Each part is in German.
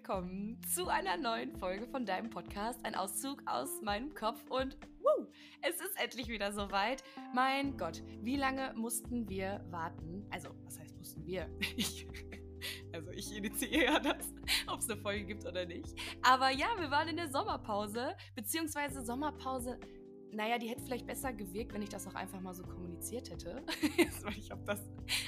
willkommen zu einer neuen Folge von deinem Podcast. Ein Auszug aus meinem Kopf und woo, es ist endlich wieder soweit. Mein Gott, wie lange mussten wir warten? Also, was heißt mussten wir? Ich, also ich initiiere das, ob es eine Folge gibt oder nicht. Aber ja, wir waren in der Sommerpause, beziehungsweise Sommerpause naja, die hätte vielleicht besser gewirkt, wenn ich das auch einfach mal so kommuniziert hätte. ich habe das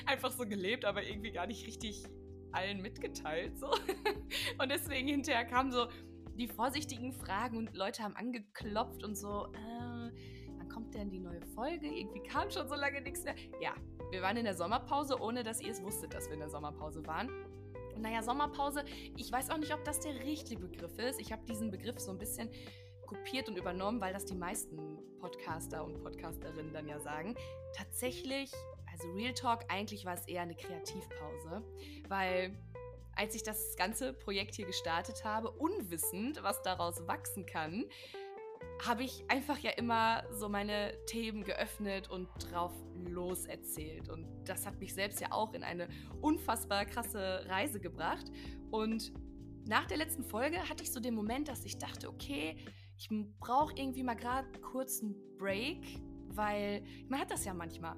einfach so gelebt, aber irgendwie gar nicht richtig allen mitgeteilt. So. Und deswegen hinterher kamen so die vorsichtigen Fragen und Leute haben angeklopft und so, äh, wann kommt denn die neue Folge? Irgendwie kam schon so lange nichts mehr. Ja, wir waren in der Sommerpause, ohne dass ihr es wusstet, dass wir in der Sommerpause waren. Und naja, Sommerpause, ich weiß auch nicht, ob das der richtige Begriff ist. Ich habe diesen Begriff so ein bisschen kopiert und übernommen, weil das die meisten Podcaster und Podcasterinnen dann ja sagen. Tatsächlich also Real Talk, eigentlich war es eher eine Kreativpause, weil als ich das ganze Projekt hier gestartet habe, unwissend, was daraus wachsen kann, habe ich einfach ja immer so meine Themen geöffnet und drauf loserzählt. Und das hat mich selbst ja auch in eine unfassbar krasse Reise gebracht. Und nach der letzten Folge hatte ich so den Moment, dass ich dachte, okay, ich brauche irgendwie mal gerade kurz einen Break, weil man hat das ja manchmal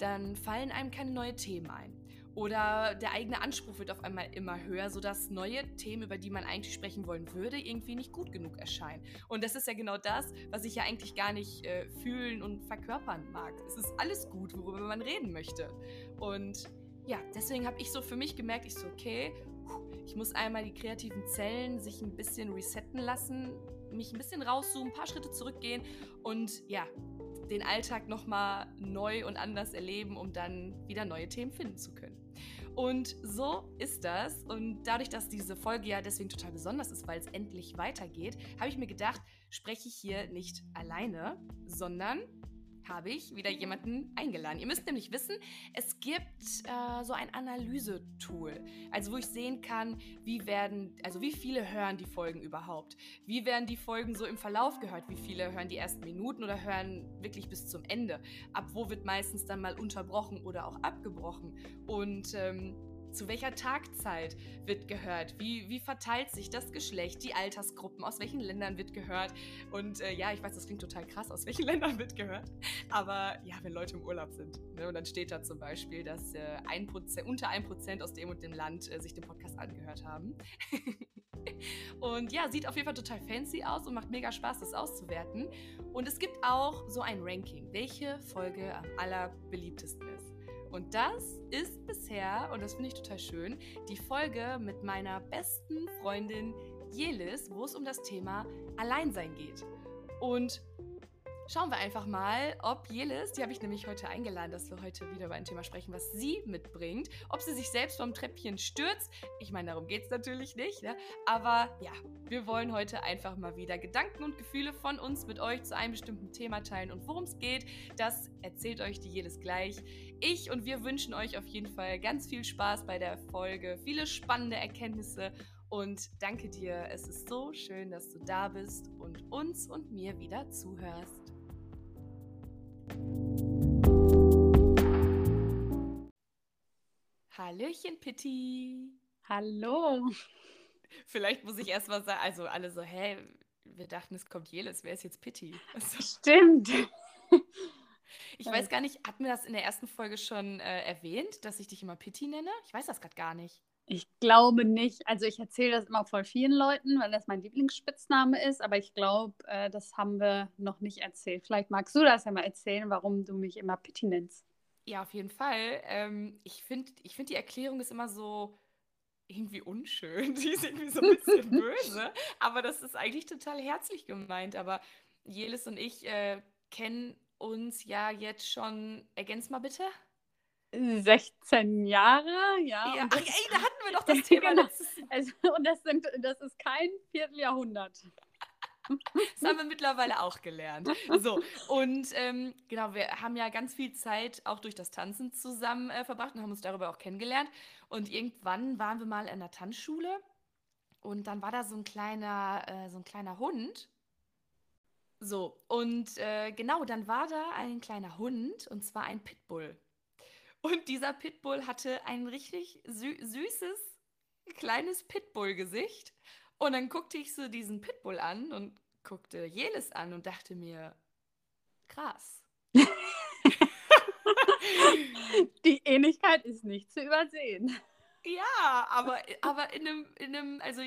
dann fallen einem keine neuen Themen ein. Oder der eigene Anspruch wird auf einmal immer höher, sodass neue Themen, über die man eigentlich sprechen wollen würde, irgendwie nicht gut genug erscheinen. Und das ist ja genau das, was ich ja eigentlich gar nicht äh, fühlen und verkörpern mag. Es ist alles gut, worüber man reden möchte. Und ja, deswegen habe ich so für mich gemerkt, ich so, okay, ich muss einmal die kreativen Zellen sich ein bisschen resetten lassen, mich ein bisschen rauszoomen, ein paar Schritte zurückgehen und ja, den Alltag nochmal neu und anders erleben, um dann wieder neue Themen finden zu können. Und so ist das. Und dadurch, dass diese Folge ja deswegen total besonders ist, weil es endlich weitergeht, habe ich mir gedacht, spreche ich hier nicht alleine, sondern habe ich wieder jemanden eingeladen. Ihr müsst nämlich wissen, es gibt äh, so ein Analysetool, also wo ich sehen kann, wie werden, also wie viele hören die Folgen überhaupt? Wie werden die Folgen so im Verlauf gehört? Wie viele hören die ersten Minuten oder hören wirklich bis zum Ende? Ab wo wird meistens dann mal unterbrochen oder auch abgebrochen? Und ähm, zu welcher Tagzeit wird gehört? Wie, wie verteilt sich das Geschlecht, die Altersgruppen? Aus welchen Ländern wird gehört? Und äh, ja, ich weiß, das klingt total krass, aus welchen Ländern wird gehört. Aber ja, wenn Leute im Urlaub sind. Ne, und dann steht da zum Beispiel, dass äh, ein Prozent, unter 1% aus dem und dem Land äh, sich den Podcast angehört haben. und ja, sieht auf jeden Fall total fancy aus und macht mega Spaß, das auszuwerten. Und es gibt auch so ein Ranking, welche Folge am allerbeliebtesten ist. Und das ist bisher, und das finde ich total schön, die Folge mit meiner besten Freundin Jelis, wo es um das Thema Alleinsein geht. Und Schauen wir einfach mal, ob Jelis, die habe ich nämlich heute eingeladen, dass wir heute wieder über ein Thema sprechen, was sie mitbringt, ob sie sich selbst vom Treppchen stürzt. Ich meine, darum geht es natürlich nicht, ne? aber ja, wir wollen heute einfach mal wieder Gedanken und Gefühle von uns mit euch zu einem bestimmten Thema teilen und worum es geht, das erzählt euch die Jelis gleich. Ich und wir wünschen euch auf jeden Fall ganz viel Spaß bei der Folge, viele spannende Erkenntnisse und danke dir. Es ist so schön, dass du da bist und uns und mir wieder zuhörst. Hallöchen, Pitti. Hallo. Vielleicht muss ich erst mal sagen, also alle so, hä, wir dachten, es kommt Jelis, wer ist jetzt Pitti? Also, Stimmt. Ich weiß gar nicht, hatten wir das in der ersten Folge schon äh, erwähnt, dass ich dich immer Pitti nenne? Ich weiß das gerade gar nicht. Ich glaube nicht. Also ich erzähle das immer voll vielen Leuten, weil das mein Lieblingsspitzname ist, aber ich glaube, äh, das haben wir noch nicht erzählt. Vielleicht magst du das ja mal erzählen, warum du mich immer Pitti nennst. Ja, auf jeden Fall. Ähm, ich finde, ich find, die Erklärung ist immer so irgendwie unschön. Die ist irgendwie so ein bisschen böse, aber das ist eigentlich total herzlich gemeint. Aber Jelis und ich äh, kennen uns ja jetzt schon, ergänz mal bitte. 16 Jahre, ja. ja ach, ey, da hatten wir doch das Thema genau. Also, und das, sind, das ist kein Vierteljahrhundert. Das haben wir mittlerweile auch gelernt. So, und ähm, genau, wir haben ja ganz viel Zeit auch durch das Tanzen zusammen äh, verbracht und haben uns darüber auch kennengelernt. Und irgendwann waren wir mal in der Tanzschule und dann war da so ein kleiner, äh, so ein kleiner Hund. So, und äh, genau, dann war da ein kleiner Hund und zwar ein Pitbull. Und dieser Pitbull hatte ein richtig sü süßes kleines Pitbull-Gesicht. Und dann guckte ich so diesen Pitbull an und guckte Jelis an und dachte mir, krass. Die Ähnlichkeit ist nicht zu übersehen. Ja, aber, aber in einem, in einem, also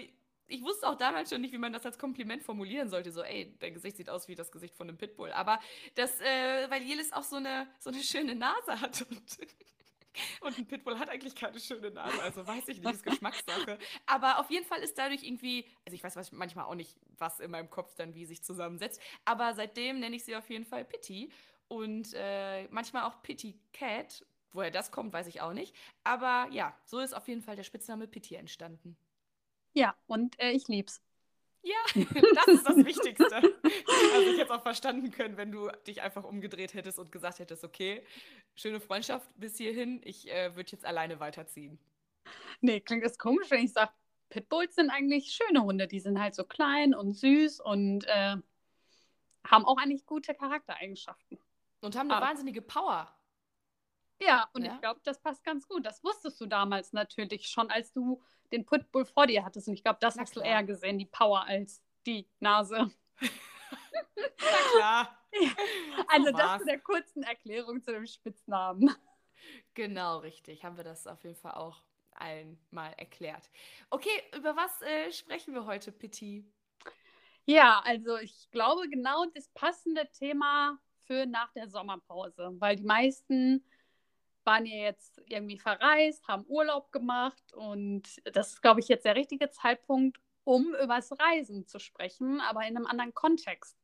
ich wusste auch damals schon nicht, wie man das als Kompliment formulieren sollte. So, ey, dein Gesicht sieht aus wie das Gesicht von einem Pitbull. Aber das, äh, weil Jelis auch so eine, so eine schöne Nase hat und, und ein Pitbull hat eigentlich keine schöne Nase. Also weiß ich nicht, ist Geschmackssache. Aber auf jeden Fall ist dadurch irgendwie, also ich weiß manchmal auch nicht, was in meinem Kopf dann wie sich zusammensetzt. Aber seitdem nenne ich sie auf jeden Fall Pitty. Und äh, manchmal auch Pitty Cat. Woher das kommt, weiß ich auch nicht. Aber ja, so ist auf jeden Fall der Spitzname Pitty entstanden. Ja, und äh, ich lieb's. Ja, das ist das Wichtigste. Also ich hätte auch verstanden können, wenn du dich einfach umgedreht hättest und gesagt hättest, okay, schöne Freundschaft bis hierhin, ich äh, würde jetzt alleine weiterziehen. Nee, klingt das komisch, wenn ich sage, Pitbulls sind eigentlich schöne Hunde. Die sind halt so klein und süß und äh, haben auch eigentlich gute Charaktereigenschaften. Und haben eine Aber, wahnsinnige Power. Ja, und ja? ich glaube, das passt ganz gut. Das wusstest du damals natürlich schon, als du den Pitbull vor dir hattest. Und ich glaube, das Na hast klar. du eher gesehen, die Power als die Nase. Na klar. Ja. Also so das zu der kurzen Erklärung zu dem Spitznamen. Genau, richtig. Haben wir das auf jeden Fall auch allen mal erklärt. Okay, über was äh, sprechen wir heute, Pitti? Ja, also ich glaube genau das passende Thema für nach der Sommerpause, weil die meisten waren ja jetzt irgendwie verreist, haben Urlaub gemacht und das ist, glaube ich, jetzt der richtige Zeitpunkt, um über das Reisen zu sprechen, aber in einem anderen Kontext.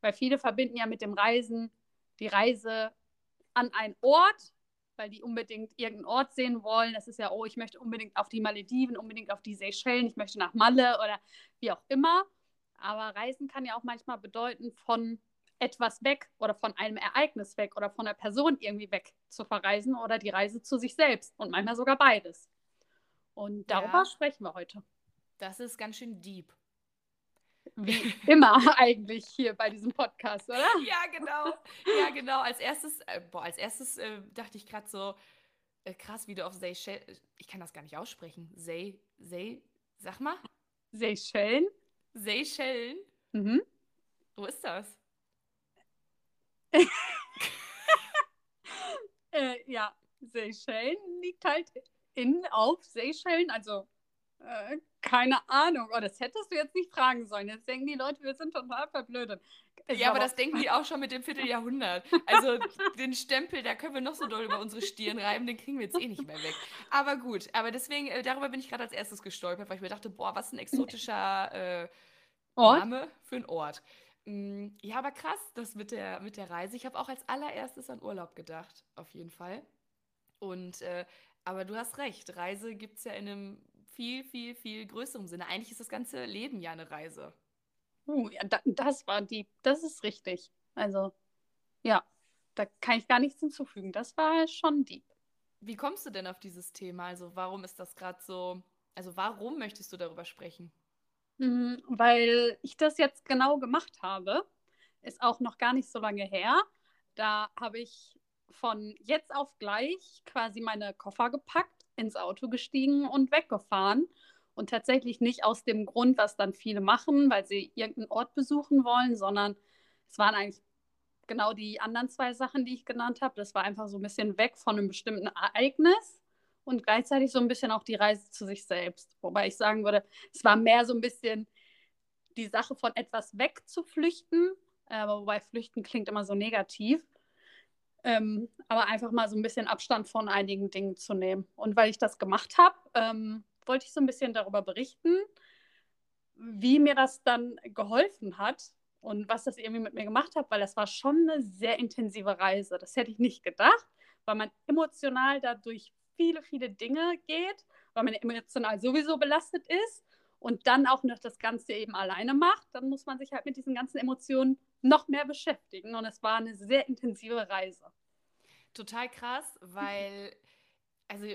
Weil viele verbinden ja mit dem Reisen die Reise an einen Ort, weil die unbedingt irgendeinen Ort sehen wollen. Das ist ja, oh, ich möchte unbedingt auf die Malediven, unbedingt auf die Seychellen, ich möchte nach Malle oder wie auch immer. Aber Reisen kann ja auch manchmal bedeuten, von etwas weg oder von einem Ereignis weg oder von einer Person irgendwie weg zu verreisen oder die Reise zu sich selbst und manchmal sogar beides. Und darüber ja, sprechen wir heute. Das ist ganz schön deep. Wie immer eigentlich hier bei diesem Podcast, oder? Ja, genau. Ja, genau. Als erstes, äh, boah, als erstes äh, dachte ich gerade so, äh, krass, wie du auf Seychellen, ich kann das gar nicht aussprechen. Sey, Sey, sag mal. Seychellen? Seychellen? Mhm. Wo ist das? äh, ja, Seychellen liegt halt in auf Seychellen, also äh, keine Ahnung. Oh, das hättest du jetzt nicht fragen sollen. Jetzt denken die Leute, wir sind total verblödet. Ist ja, aber, das denken die auch schon mit dem Vierteljahrhundert. Also den Stempel, da können wir noch so doll über unsere Stirn reiben, den kriegen wir jetzt eh nicht mehr weg. Aber gut, aber deswegen, äh, darüber bin ich gerade als erstes gestolpert, weil ich mir dachte, boah, was ein exotischer äh, Name für einen Ort. Mm, ja, aber krass, das mit der, mit der Reise. Ich habe auch als allererstes an Urlaub gedacht, auf jeden Fall. Und, äh, aber du hast recht, Reise gibt es ja in einem viel, viel, viel größeren Sinne. Eigentlich ist das ganze Leben ja eine Reise. Uh, ja, da, das war die, das ist richtig. Also, ja, da kann ich gar nichts hinzufügen. Das war schon deep. Wie kommst du denn auf dieses Thema? Also, warum ist das gerade so, also warum möchtest du darüber sprechen? Mhm, weil ich das jetzt genau gemacht habe, ist auch noch gar nicht so lange her. Da habe ich von jetzt auf gleich quasi meine Koffer gepackt, ins Auto gestiegen und weggefahren. Und tatsächlich nicht aus dem Grund, was dann viele machen, weil sie irgendeinen Ort besuchen wollen, sondern es waren eigentlich genau die anderen zwei Sachen, die ich genannt habe. Das war einfach so ein bisschen weg von einem bestimmten Ereignis und gleichzeitig so ein bisschen auch die Reise zu sich selbst. Wobei ich sagen würde, es war mehr so ein bisschen die Sache von etwas wegzuflüchten, äh, wobei flüchten klingt immer so negativ. Ähm, aber einfach mal so ein bisschen Abstand von einigen Dingen zu nehmen. Und weil ich das gemacht habe, ähm, wollte ich so ein bisschen darüber berichten, wie mir das dann geholfen hat und was das irgendwie mit mir gemacht hat, weil das war schon eine sehr intensive Reise. Das hätte ich nicht gedacht, weil man emotional dadurch viele, viele Dinge geht, weil man emotional sowieso belastet ist und dann auch noch das Ganze eben alleine macht, dann muss man sich halt mit diesen ganzen Emotionen noch mehr beschäftigen. Und es war eine sehr intensive Reise. Total krass, weil, also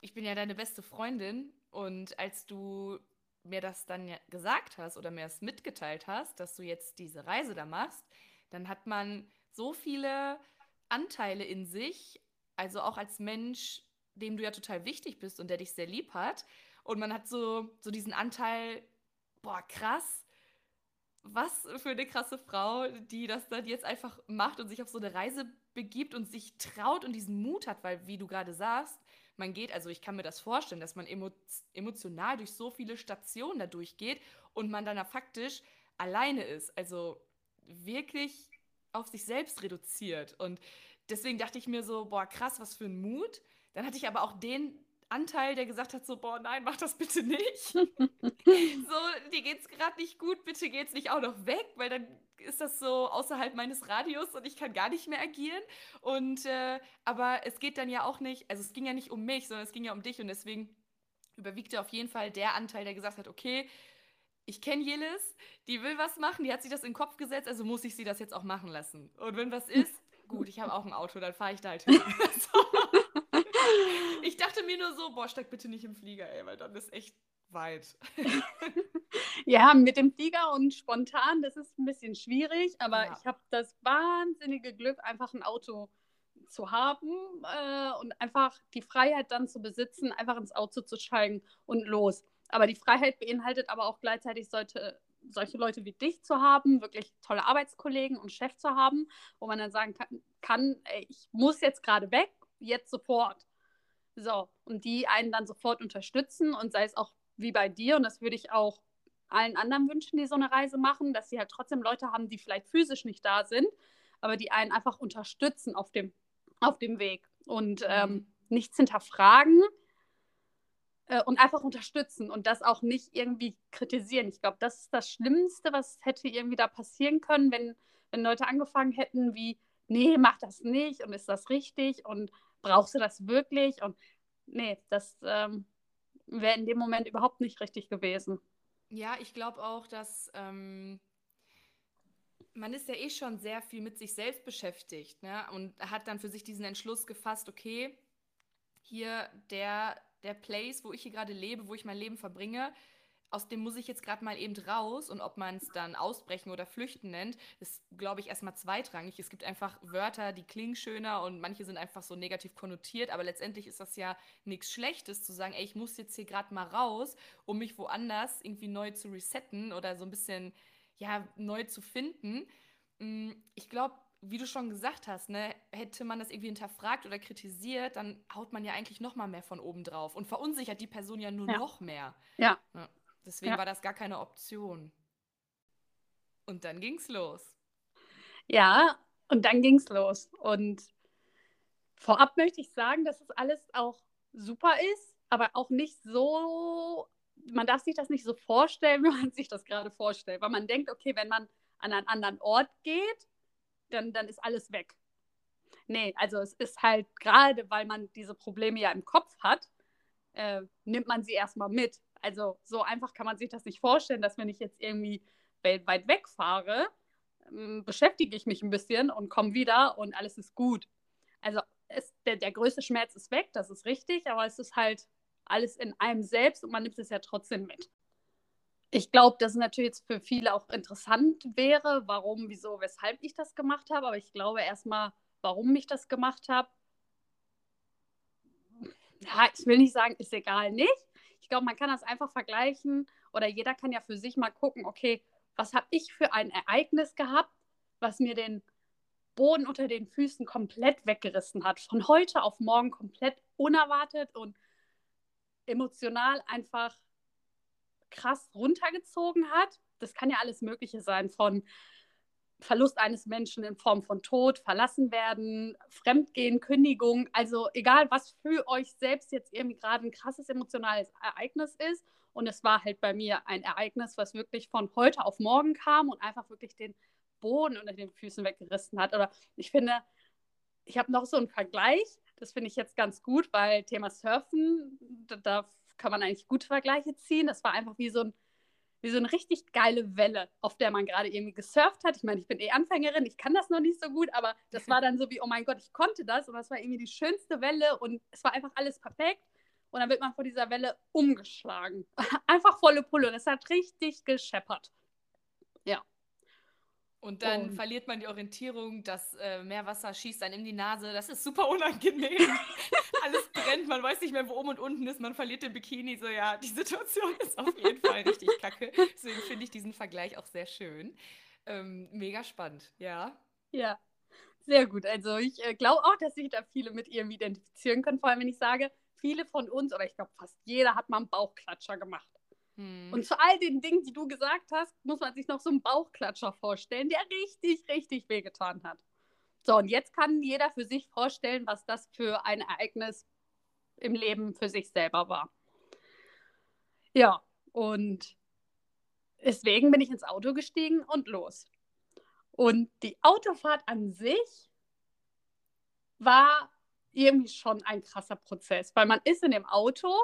ich bin ja deine beste Freundin und als du mir das dann gesagt hast oder mir das mitgeteilt hast, dass du jetzt diese Reise da machst, dann hat man so viele Anteile in sich, also auch als Mensch, dem du ja total wichtig bist und der dich sehr lieb hat. und man hat so, so diesen Anteil, boah, krass, was für eine krasse Frau, die das dann jetzt einfach macht und sich auf so eine Reise begibt und sich traut und diesen Mut hat, weil, wie du gerade sagst, man geht, also ich kann mir das vorstellen, dass man emo emotional durch so viele Stationen da durchgeht und man dann faktisch alleine ist. Also wirklich auf sich selbst reduziert. Und deswegen dachte ich mir so, boah, krass, was für ein Mut. Dann hatte ich aber auch den Anteil, der gesagt hat, so, boah, nein, mach das bitte nicht. so, dir geht's gerade nicht gut, bitte geht's nicht auch noch weg, weil dann ist das so außerhalb meines Radius und ich kann gar nicht mehr agieren. Und äh, aber es geht dann ja auch nicht, also es ging ja nicht um mich, sondern es ging ja um dich und deswegen überwiegte auf jeden Fall der Anteil, der gesagt hat, okay, ich kenne Jelis, die will was machen, die hat sich das in den Kopf gesetzt, also muss ich sie das jetzt auch machen lassen. Und wenn was ist, gut, ich habe auch ein Auto, dann fahre ich da halt hin. so. Ich dachte mir nur so, boah, steig bitte nicht im Flieger, ey, weil dann ist echt weit. ja, mit dem Flieger und spontan, das ist ein bisschen schwierig, aber ja. ich habe das wahnsinnige Glück, einfach ein Auto zu haben äh, und einfach die Freiheit dann zu besitzen, einfach ins Auto zu steigen und los. Aber die Freiheit beinhaltet aber auch gleichzeitig sollte, solche Leute wie dich zu haben, wirklich tolle Arbeitskollegen und Chef zu haben, wo man dann sagen kann, kann ey, ich muss jetzt gerade weg, jetzt sofort. So, und die einen dann sofort unterstützen und sei es auch wie bei dir, und das würde ich auch allen anderen wünschen, die so eine Reise machen, dass sie halt trotzdem Leute haben, die vielleicht physisch nicht da sind, aber die einen einfach unterstützen auf dem, auf dem Weg und mhm. ähm, nichts hinterfragen äh, und einfach unterstützen und das auch nicht irgendwie kritisieren. Ich glaube, das ist das Schlimmste, was hätte irgendwie da passieren können, wenn, wenn Leute angefangen hätten wie, nee, mach das nicht und ist das richtig und brauchst du das wirklich? Und nee, das ähm, wäre in dem Moment überhaupt nicht richtig gewesen. Ja, ich glaube auch, dass ähm, man ist ja eh schon sehr viel mit sich selbst beschäftigt ne? und hat dann für sich diesen Entschluss gefasst, okay, hier der, der Place, wo ich hier gerade lebe, wo ich mein Leben verbringe, aus dem muss ich jetzt gerade mal eben raus und ob man es dann ausbrechen oder flüchten nennt, ist, glaube ich, erstmal zweitrangig. Es gibt einfach Wörter, die klingen schöner und manche sind einfach so negativ konnotiert, aber letztendlich ist das ja nichts Schlechtes zu sagen, ey, ich muss jetzt hier gerade mal raus, um mich woanders irgendwie neu zu resetten oder so ein bisschen, ja, neu zu finden. Mm, ich glaube, wie du schon gesagt hast, ne, hätte man das irgendwie hinterfragt oder kritisiert, dann haut man ja eigentlich noch mal mehr von oben drauf und verunsichert die Person ja nur ja. noch mehr. Ja. ja. Deswegen ja. war das gar keine Option. Und dann ging's los. Ja, und dann ging's los. Und vorab möchte ich sagen, dass es alles auch super ist, aber auch nicht so, man darf sich das nicht so vorstellen, wie man sich das gerade vorstellt. Weil man denkt, okay, wenn man an einen anderen Ort geht, dann, dann ist alles weg. Nee, also es ist halt gerade, weil man diese Probleme ja im Kopf hat, äh, nimmt man sie erstmal mit. Also so einfach kann man sich das nicht vorstellen, dass wenn ich jetzt irgendwie weltweit wegfahre, ähm, beschäftige ich mich ein bisschen und komme wieder und alles ist gut. Also es, der, der größte Schmerz ist weg, das ist richtig, aber es ist halt alles in einem selbst und man nimmt es ja trotzdem mit. Ich glaube, dass es natürlich jetzt für viele auch interessant wäre, warum, wieso, weshalb ich das gemacht habe, aber ich glaube erstmal, warum ich das gemacht habe. Ja, ich will nicht sagen, ist egal nicht, ich glaube, man kann das einfach vergleichen oder jeder kann ja für sich mal gucken, okay, was habe ich für ein Ereignis gehabt, was mir den Boden unter den Füßen komplett weggerissen hat. Von heute auf morgen komplett unerwartet und emotional einfach krass runtergezogen hat. Das kann ja alles Mögliche sein, von Verlust eines Menschen in Form von Tod, verlassen werden, Fremdgehen, Kündigung, also egal, was für euch selbst jetzt irgendwie gerade ein krasses emotionales Ereignis ist. Und es war halt bei mir ein Ereignis, was wirklich von heute auf morgen kam und einfach wirklich den Boden unter den Füßen weggerissen hat. Oder ich finde, ich habe noch so einen Vergleich, das finde ich jetzt ganz gut, weil Thema Surfen, da, da kann man eigentlich gute Vergleiche ziehen. Das war einfach wie so ein wie so eine richtig geile Welle, auf der man gerade irgendwie gesurft hat. Ich meine, ich bin eh Anfängerin, ich kann das noch nicht so gut, aber das war dann so wie, oh mein Gott, ich konnte das und das war irgendwie die schönste Welle und es war einfach alles perfekt. Und dann wird man vor dieser Welle umgeschlagen. Einfach volle Pulle und es hat richtig gescheppert. Ja. Und dann und verliert man die Orientierung, das äh, Meerwasser schießt dann in die Nase. Das ist super unangenehm. Alles brennt, man weiß nicht mehr, wo oben und unten ist. Man verliert den Bikini. So, ja, die Situation ist auf jeden Fall richtig kacke. Deswegen finde ich diesen Vergleich auch sehr schön. Ähm, mega spannend, ja. Ja, sehr gut. Also ich äh, glaube auch, dass sich da viele mit ihr identifizieren können. Vor allem, wenn ich sage, viele von uns, oder ich glaube fast jeder, hat mal einen Bauchklatscher gemacht. Hm. Und zu all den Dingen, die du gesagt hast, muss man sich noch so einen Bauchklatscher vorstellen, der richtig, richtig wehgetan hat. So, und jetzt kann jeder für sich vorstellen, was das für ein Ereignis im Leben für sich selber war. Ja, und deswegen bin ich ins Auto gestiegen und los. Und die Autofahrt an sich war irgendwie schon ein krasser Prozess, weil man ist in dem Auto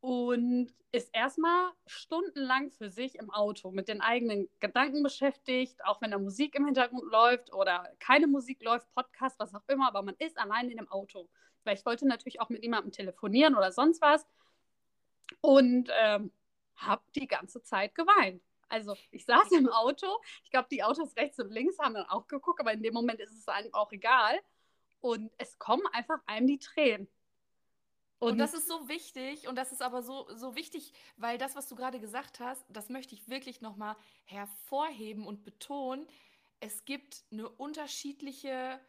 und ist erstmal stundenlang für sich im Auto mit den eigenen Gedanken beschäftigt, auch wenn da Musik im Hintergrund läuft oder keine Musik läuft, Podcast, was auch immer, aber man ist allein in dem Auto. Weil ich wollte natürlich auch mit niemandem telefonieren oder sonst was und ähm, habe die ganze Zeit geweint. Also ich saß im Auto, ich glaube, die Autos rechts und links haben dann auch geguckt, aber in dem Moment ist es einem auch egal. Und es kommen einfach einem die Tränen. Und, und, das ist so wichtig und das ist aber so, so wichtig, weil das, was du gerade gesagt hast, das möchte ich wirklich nochmal hervorheben und betonen. Es gibt eine unterschiedliche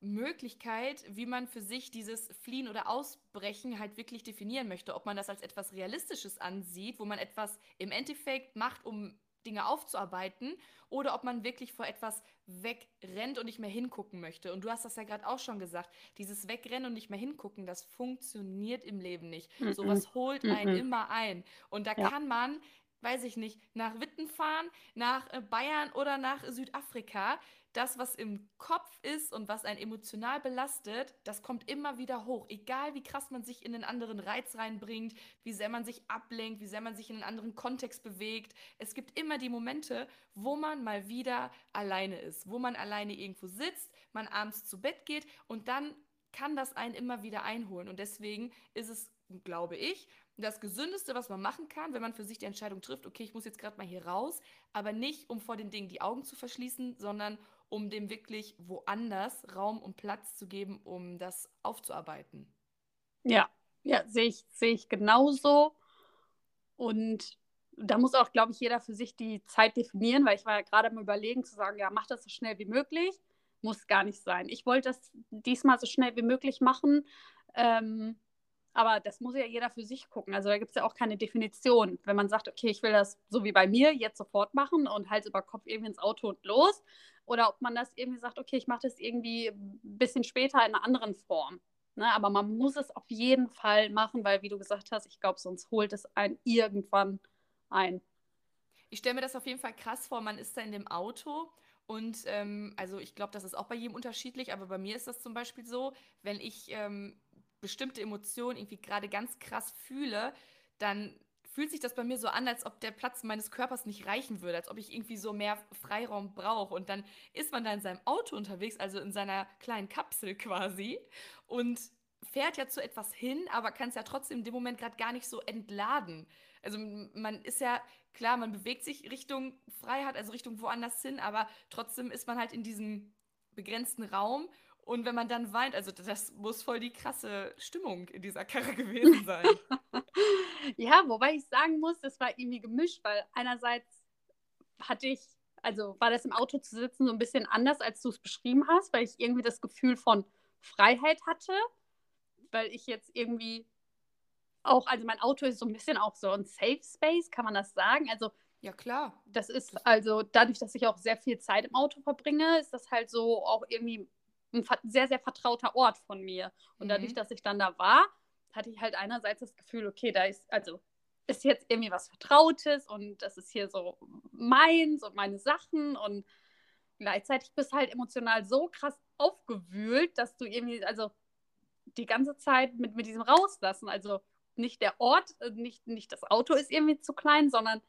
Möglichkeit, wie man für sich dieses Fliehen oder Ausbrechen halt wirklich definieren möchte. Ob man das als etwas Realistisches ansieht, wo man etwas im Endeffekt macht, um Dinge aufzuarbeiten oder ob man wirklich vor etwas wegrennt und nicht mehr hingucken möchte. Und du hast das ja gerade auch schon gesagt, dieses Wegrennen und nicht mehr hingucken, das funktioniert im Leben nicht. Mm -mm. Sowas holt einen mm immer ein. Und da ja. kann man weiß ich nicht, nach Witten fahren, nach äh, Bayern oder nach Südafrika das, was im Kopf ist und was einen emotional belastet, das kommt immer wieder hoch. Egal wie krass man sich in einen anderen Reiz reinbringt, wie sehr man sich ablenkt, wie sehr man sich in einen anderen Kontext bewegt. Es gibt immer die Momente, wo man mal wieder alleine ist, wo man alleine irgendwo sitzt, man abends zu Bett geht und dann kann das einen immer wieder einholen. Und deswegen ist es, glaube ich, das Gesündeste, was man machen kann, wenn man für sich die Entscheidung trifft, okay, ich muss jetzt gerade mal hier raus, aber nicht, um vor den Dingen die Augen zu verschließen, sondern um dem wirklich woanders Raum und Platz zu geben, um das aufzuarbeiten. Ja, ja, sehe ich, sehe ich genauso. Und da muss auch, glaube ich, jeder für sich die Zeit definieren, weil ich war ja gerade am Überlegen zu sagen, ja, mach das so schnell wie möglich. Muss gar nicht sein. Ich wollte das diesmal so schnell wie möglich machen. Ähm, aber das muss ja jeder für sich gucken. Also da gibt es ja auch keine Definition. Wenn man sagt, okay, ich will das so wie bei mir jetzt sofort machen und Hals über Kopf irgendwie ins Auto und los. Oder ob man das irgendwie sagt, okay, ich mache das irgendwie ein bisschen später in einer anderen Form. Ne? Aber man muss es auf jeden Fall machen, weil, wie du gesagt hast, ich glaube, sonst holt es einen irgendwann ein. Ich stelle mir das auf jeden Fall krass vor. Man ist da in dem Auto und ähm, also ich glaube, das ist auch bei jedem unterschiedlich, aber bei mir ist das zum Beispiel so, wenn ich ähm, bestimmte Emotionen irgendwie gerade ganz krass fühle, dann fühlt sich das bei mir so an, als ob der Platz meines Körpers nicht reichen würde, als ob ich irgendwie so mehr Freiraum brauche. Und dann ist man da in seinem Auto unterwegs, also in seiner kleinen Kapsel quasi, und fährt ja zu etwas hin, aber kann es ja trotzdem in dem Moment gerade gar nicht so entladen. Also man ist ja, klar, man bewegt sich Richtung Freiheit, also Richtung woanders hin, aber trotzdem ist man halt in diesem begrenzten Raum und wenn man dann weint, also das muss voll die krasse Stimmung in dieser Karre gewesen sein. ja, wobei ich sagen muss, das war irgendwie gemischt, weil einerseits hatte ich, also war das im Auto zu sitzen so ein bisschen anders, als du es beschrieben hast, weil ich irgendwie das Gefühl von Freiheit hatte, weil ich jetzt irgendwie auch, also mein Auto ist so ein bisschen auch so ein Safe Space, kann man das sagen? Also ja, klar. Das ist also dadurch, dass ich auch sehr viel Zeit im Auto verbringe, ist das halt so auch irgendwie ein sehr, sehr vertrauter Ort von mir. Und mhm. dadurch, dass ich dann da war, hatte ich halt einerseits das Gefühl, okay, da ist, also ist jetzt irgendwie was Vertrautes und das ist hier so meins und meine Sachen und gleichzeitig bist du halt emotional so krass aufgewühlt, dass du irgendwie, also die ganze Zeit mit, mit diesem Rauslassen, also nicht der Ort, äh, nicht, nicht das Auto ist irgendwie zu klein, sondern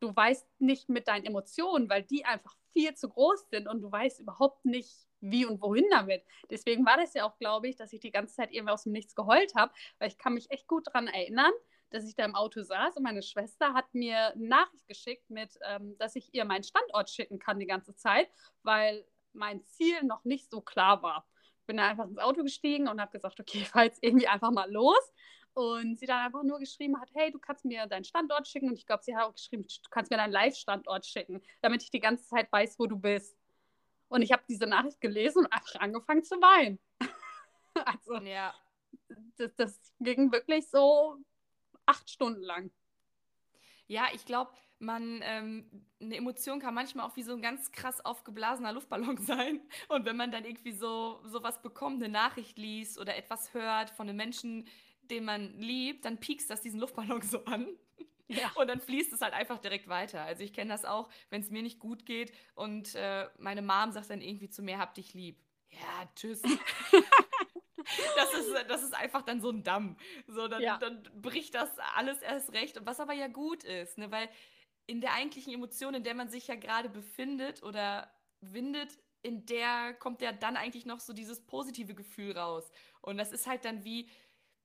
du weißt nicht mit deinen Emotionen, weil die einfach viel zu groß sind und du weißt überhaupt nicht, wie und wohin damit. Deswegen war das ja auch, glaube ich, dass ich die ganze Zeit irgendwie aus dem Nichts geheult habe, weil ich kann mich echt gut daran erinnern, dass ich da im Auto saß und meine Schwester hat mir eine Nachricht geschickt mit, ähm, dass ich ihr meinen Standort schicken kann die ganze Zeit, weil mein Ziel noch nicht so klar war. Bin da einfach ins Auto gestiegen und habe gesagt, okay, ich fahre jetzt irgendwie einfach mal los. Und sie dann einfach nur geschrieben hat, hey, du kannst mir deinen Standort schicken. Und ich glaube, sie hat auch geschrieben, du kannst mir deinen Live-Standort schicken, damit ich die ganze Zeit weiß, wo du bist. Und ich habe diese Nachricht gelesen und einfach angefangen zu weinen. also, ja. das, das ging wirklich so acht Stunden lang. Ja, ich glaube, man, ähm, eine Emotion kann manchmal auch wie so ein ganz krass aufgeblasener Luftballon sein. Und wenn man dann irgendwie so sowas bekommt, eine Nachricht liest oder etwas hört von einem Menschen, den man liebt, dann piekst das diesen Luftballon so an. Ja. Und dann fließt es halt einfach direkt weiter. Also ich kenne das auch, wenn es mir nicht gut geht und äh, meine Mom sagt dann irgendwie zu mir, hab dich lieb. Ja, tschüss. das, ist, das ist einfach dann so ein Damm. So, dann, ja. dann bricht das alles erst recht. Und was aber ja gut ist, ne? weil in der eigentlichen Emotion, in der man sich ja gerade befindet oder windet, in der kommt ja dann eigentlich noch so dieses positive Gefühl raus. Und das ist halt dann wie,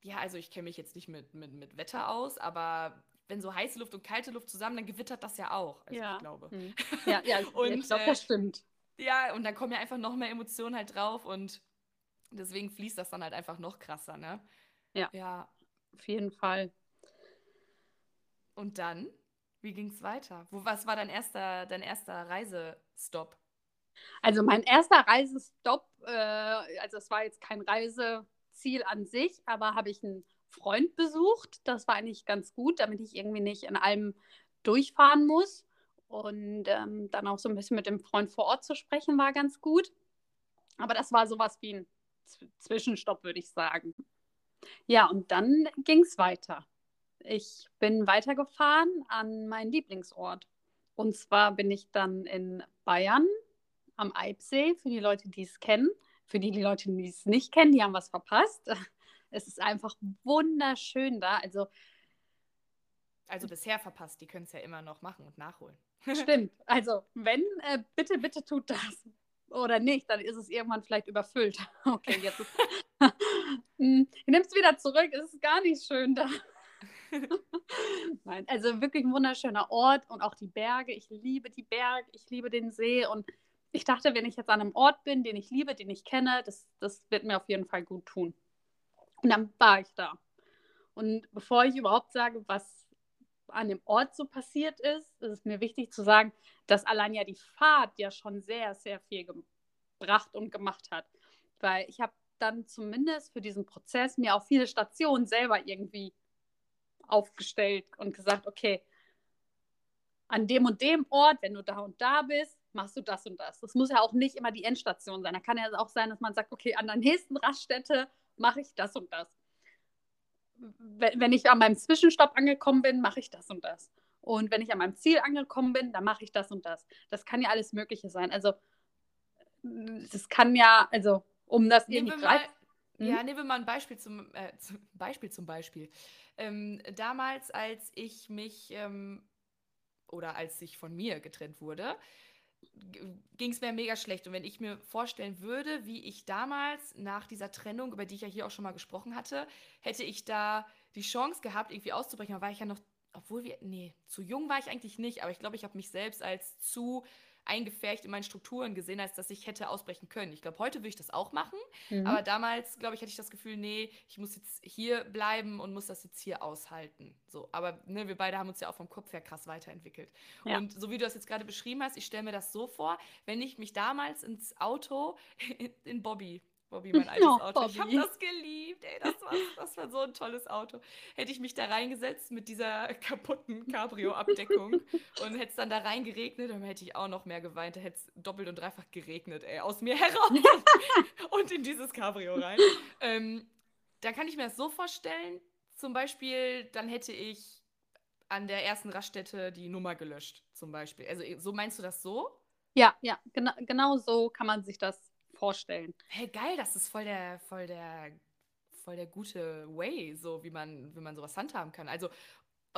ja, also ich kenne mich jetzt nicht mit, mit, mit Wetter aus, aber wenn so heiße Luft und kalte Luft zusammen, dann gewittert das ja auch. Also ja. ich glaube. Hm. Ja, ja, und, ich glaube, das stimmt. Äh, ja, und dann kommen ja einfach noch mehr Emotionen halt drauf und deswegen fließt das dann halt einfach noch krasser, ne? Ja. Ja. Auf jeden Fall. Und dann? Wie ging es weiter? Wo, was war dein erster, dein erster Reisestopp? Also mein erster Reisestopp, äh, also es war jetzt kein Reiseziel an sich, aber habe ich einen Freund besucht. Das war eigentlich ganz gut, damit ich irgendwie nicht in allem durchfahren muss. Und ähm, dann auch so ein bisschen mit dem Freund vor Ort zu sprechen, war ganz gut. Aber das war sowas wie ein Z Zwischenstopp, würde ich sagen. Ja, und dann ging es weiter. Ich bin weitergefahren an meinen Lieblingsort. Und zwar bin ich dann in Bayern am Eibsee, für die Leute, die es kennen. Für die, die Leute, die es nicht kennen, die haben was verpasst. Es ist einfach wunderschön da. Also, also bisher verpasst, die können es ja immer noch machen und nachholen. Stimmt. Also, wenn, äh, bitte, bitte tut das. Oder nicht, dann ist es irgendwann vielleicht überfüllt. Okay, jetzt ist. Hm, ich nehme es wieder zurück, es ist gar nicht schön da. Nein, also wirklich ein wunderschöner Ort und auch die Berge. Ich liebe die Berge, ich liebe den See und ich dachte, wenn ich jetzt an einem Ort bin, den ich liebe, den ich kenne, das, das wird mir auf jeden Fall gut tun. Und dann war ich da. Und bevor ich überhaupt sage, was an dem Ort so passiert ist, ist es mir wichtig zu sagen, dass allein ja die Fahrt ja schon sehr, sehr viel gebracht und gemacht hat. Weil ich habe dann zumindest für diesen Prozess mir auch viele Stationen selber irgendwie aufgestellt und gesagt, okay, an dem und dem Ort, wenn du da und da bist, machst du das und das. Das muss ja auch nicht immer die Endstation sein. Da kann ja auch sein, dass man sagt, okay, an der nächsten Raststätte mache ich das und das. Wenn ich an meinem Zwischenstopp angekommen bin, mache ich das und das. Und wenn ich an meinem Ziel angekommen bin, dann mache ich das und das. Das kann ja alles Mögliche sein. Also, das kann ja, also, um das nehmen irgendwie mal, hm? Ja, nehmen wir mal ein Beispiel zum, äh, zum Beispiel. Zum Beispiel. Ähm, damals, als ich mich ähm, oder als ich von mir getrennt wurde, ging es mir mega schlecht. Und wenn ich mir vorstellen würde, wie ich damals nach dieser Trennung, über die ich ja hier auch schon mal gesprochen hatte, hätte ich da die Chance gehabt, irgendwie auszubrechen, dann war ich ja noch, obwohl wir, nee, zu jung war ich eigentlich nicht, aber ich glaube, ich habe mich selbst als zu eingefärcht in meinen Strukturen gesehen, als dass ich hätte ausbrechen können. Ich glaube, heute würde ich das auch machen, mhm. aber damals, glaube ich, hatte ich das Gefühl, nee, ich muss jetzt hier bleiben und muss das jetzt hier aushalten. So, aber ne, wir beide haben uns ja auch vom Kopf her krass weiterentwickelt. Ja. Und so wie du das jetzt gerade beschrieben hast, ich stelle mir das so vor, wenn ich mich damals ins Auto in Bobby Bobby, mein altes oh, Auto. Bobby. Ich habe das geliebt, ey, das war, das war so ein tolles Auto. Hätte ich mich da reingesetzt mit dieser kaputten Cabrio-Abdeckung und hätte es dann da reingeregnet, dann hätte ich auch noch mehr geweint. Da hätte es doppelt und dreifach geregnet, ey, aus mir heraus und in dieses Cabrio rein. Ähm, da kann ich mir das so vorstellen, zum Beispiel, dann hätte ich an der ersten Raststätte die Nummer gelöscht, zum Beispiel. Also so meinst du das so? Ja, ja, genau, genau so kann man sich das vorstellen. Hey, geil, das ist voll der, voll der, voll der gute Way, so wie man, wie man sowas handhaben kann. Also,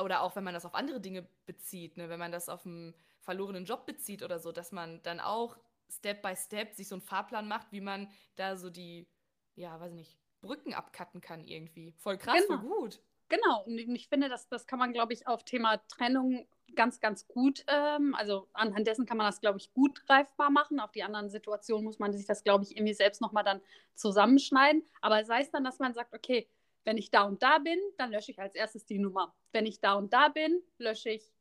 oder auch wenn man das auf andere Dinge bezieht, ne? wenn man das auf einen verlorenen Job bezieht oder so, dass man dann auch Step by Step sich so einen Fahrplan macht, wie man da so die, ja, weiß nicht, Brücken abcutten kann irgendwie. Voll krass, genau. voll gut. Genau, und ich finde, das, das kann man, glaube ich, auf Thema Trennung ganz, ganz gut, ähm, also anhand dessen kann man das, glaube ich, gut greifbar machen. Auf die anderen Situationen muss man sich das, glaube ich, irgendwie selbst nochmal dann zusammenschneiden. Aber sei es dann, dass man sagt, okay, wenn ich da und da bin, dann lösche ich als erstes die Nummer. Wenn ich da und da bin, lösche ich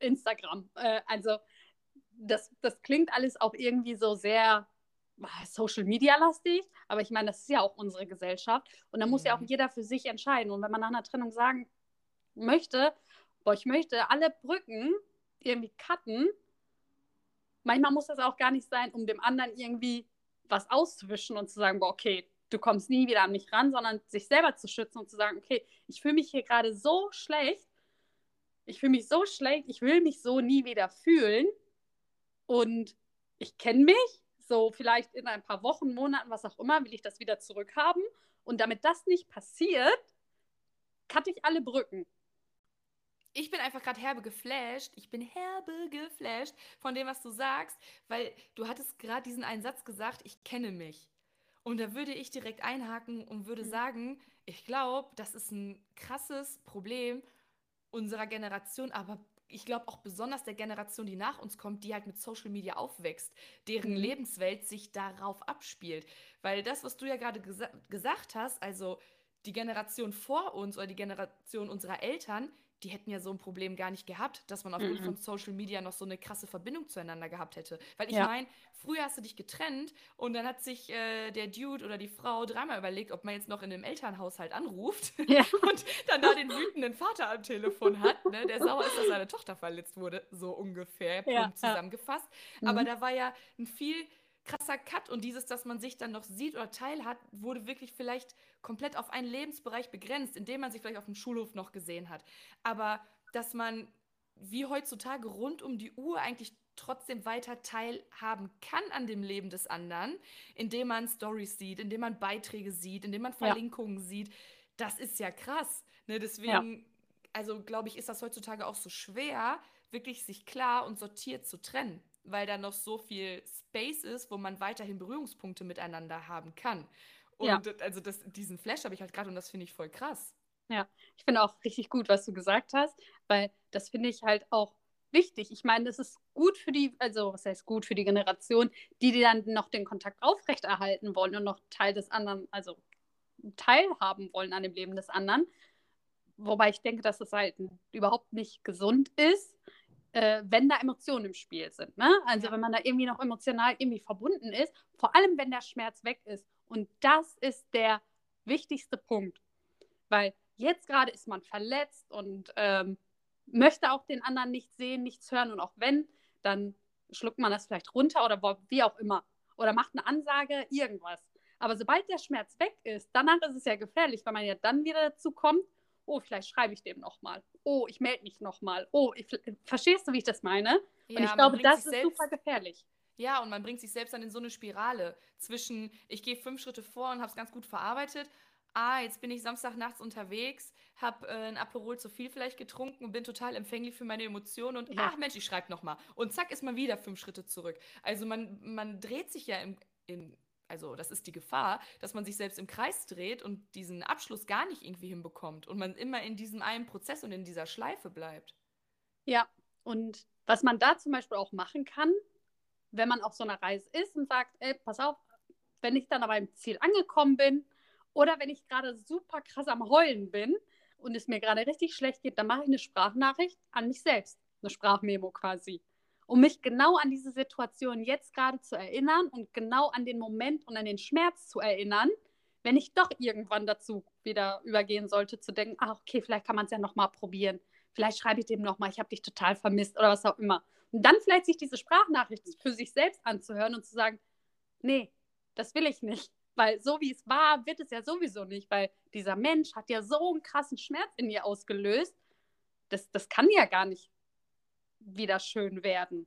Instagram. Äh, also das, das klingt alles auch irgendwie so sehr Social Media lastig, aber ich meine, das ist ja auch unsere Gesellschaft und da muss ja auch mhm. jeder für sich entscheiden. Und wenn man nach einer Trennung sagen möchte, boah, ich möchte alle Brücken irgendwie cutten, manchmal muss das auch gar nicht sein, um dem anderen irgendwie was auszuwischen und zu sagen, boah, okay, du kommst nie wieder an mich ran, sondern sich selber zu schützen und zu sagen, okay, ich fühle mich hier gerade so schlecht, ich fühle mich so schlecht, ich will mich so nie wieder fühlen und ich kenne mich, so vielleicht in ein paar Wochen, Monaten, was auch immer, will ich das wieder zurückhaben und damit das nicht passiert, cutte ich alle Brücken. Ich bin einfach gerade herbe geflasht. Ich bin herbe geflasht von dem, was du sagst, weil du hattest gerade diesen einen Satz gesagt, ich kenne mich. Und da würde ich direkt einhaken und würde mhm. sagen, ich glaube, das ist ein krasses Problem unserer Generation, aber ich glaube auch besonders der Generation, die nach uns kommt, die halt mit Social Media aufwächst, deren mhm. Lebenswelt sich darauf abspielt. Weil das, was du ja gerade gesa gesagt hast, also die Generation vor uns oder die Generation unserer Eltern, die hätten ja so ein Problem gar nicht gehabt, dass man aufgrund -mm. von Social Media noch so eine krasse Verbindung zueinander gehabt hätte. Weil ich ja. meine, früher hast du dich getrennt und dann hat sich äh, der Dude oder die Frau dreimal überlegt, ob man jetzt noch in einem Elternhaushalt anruft ja. und dann da den wütenden Vater am Telefon hat, ne, der sauer ist, dass seine Tochter verletzt wurde, so ungefähr, ja. zusammengefasst. Aber mhm. da war ja ein viel krasser Cut und dieses, dass man sich dann noch sieht oder teilhat, wurde wirklich vielleicht komplett auf einen Lebensbereich begrenzt, in dem man sich vielleicht auf dem Schulhof noch gesehen hat. Aber dass man wie heutzutage rund um die Uhr eigentlich trotzdem weiter teilhaben kann an dem Leben des anderen, indem man Stories sieht, indem man Beiträge sieht, indem man Verlinkungen ja. sieht, das ist ja krass. Ne? Deswegen, ja. also glaube ich, ist das heutzutage auch so schwer, wirklich sich klar und sortiert zu trennen weil da noch so viel Space ist, wo man weiterhin Berührungspunkte miteinander haben kann. Und ja. also das, diesen Flash habe ich halt gerade und das finde ich voll krass. Ja, ich finde auch richtig gut, was du gesagt hast, weil das finde ich halt auch wichtig. Ich meine, das ist gut für die, also was heißt gut für die Generation, die, die dann noch den Kontakt aufrechterhalten wollen und noch Teil des anderen, also teilhaben wollen an dem Leben des anderen. Wobei ich denke, dass es halt überhaupt nicht gesund ist, äh, wenn da Emotionen im Spiel sind. Ne? Also ja. wenn man da irgendwie noch emotional irgendwie verbunden ist, vor allem wenn der Schmerz weg ist. Und das ist der wichtigste Punkt. Weil jetzt gerade ist man verletzt und ähm, möchte auch den anderen nicht sehen, nichts hören. Und auch wenn, dann schluckt man das vielleicht runter oder wie auch immer. Oder macht eine Ansage, irgendwas. Aber sobald der Schmerz weg ist, danach ist es ja gefährlich, weil man ja dann wieder dazu kommt, oh, vielleicht schreibe ich dem nochmal. Oh, ich melde mich nochmal. Oh, ich, verstehst du, wie ich das meine? Ja, und ich glaube, das ist super gefährlich. Ja, und man bringt sich selbst dann in so eine Spirale zwischen, ich gehe fünf Schritte vor und habe es ganz gut verarbeitet. Ah, jetzt bin ich Samstagnachts unterwegs, habe äh, ein Aperol zu viel vielleicht getrunken und bin total empfänglich für meine Emotionen und ja. ach Mensch, ich schreibe nochmal. Und zack, ist man wieder fünf Schritte zurück. Also man, man dreht sich ja im, in, also das ist die Gefahr, dass man sich selbst im Kreis dreht und diesen Abschluss gar nicht irgendwie hinbekommt und man immer in diesem einen Prozess und in dieser Schleife bleibt. Ja, und was man da zum Beispiel auch machen kann, wenn man auf so einer Reise ist und sagt, ey, pass auf, wenn ich dann aber im Ziel angekommen bin oder wenn ich gerade super krass am Heulen bin und es mir gerade richtig schlecht geht, dann mache ich eine Sprachnachricht an mich selbst, eine Sprachmemo quasi um mich genau an diese Situation jetzt gerade zu erinnern und genau an den Moment und an den Schmerz zu erinnern, wenn ich doch irgendwann dazu wieder übergehen sollte, zu denken, ach, okay, vielleicht kann man es ja nochmal probieren. Vielleicht schreibe ich dem nochmal, ich habe dich total vermisst oder was auch immer. Und dann vielleicht sich diese Sprachnachricht für sich selbst anzuhören und zu sagen, nee, das will ich nicht. Weil so wie es war, wird es ja sowieso nicht, weil dieser Mensch hat ja so einen krassen Schmerz in ihr ausgelöst. Das, das kann ja gar nicht wieder schön werden.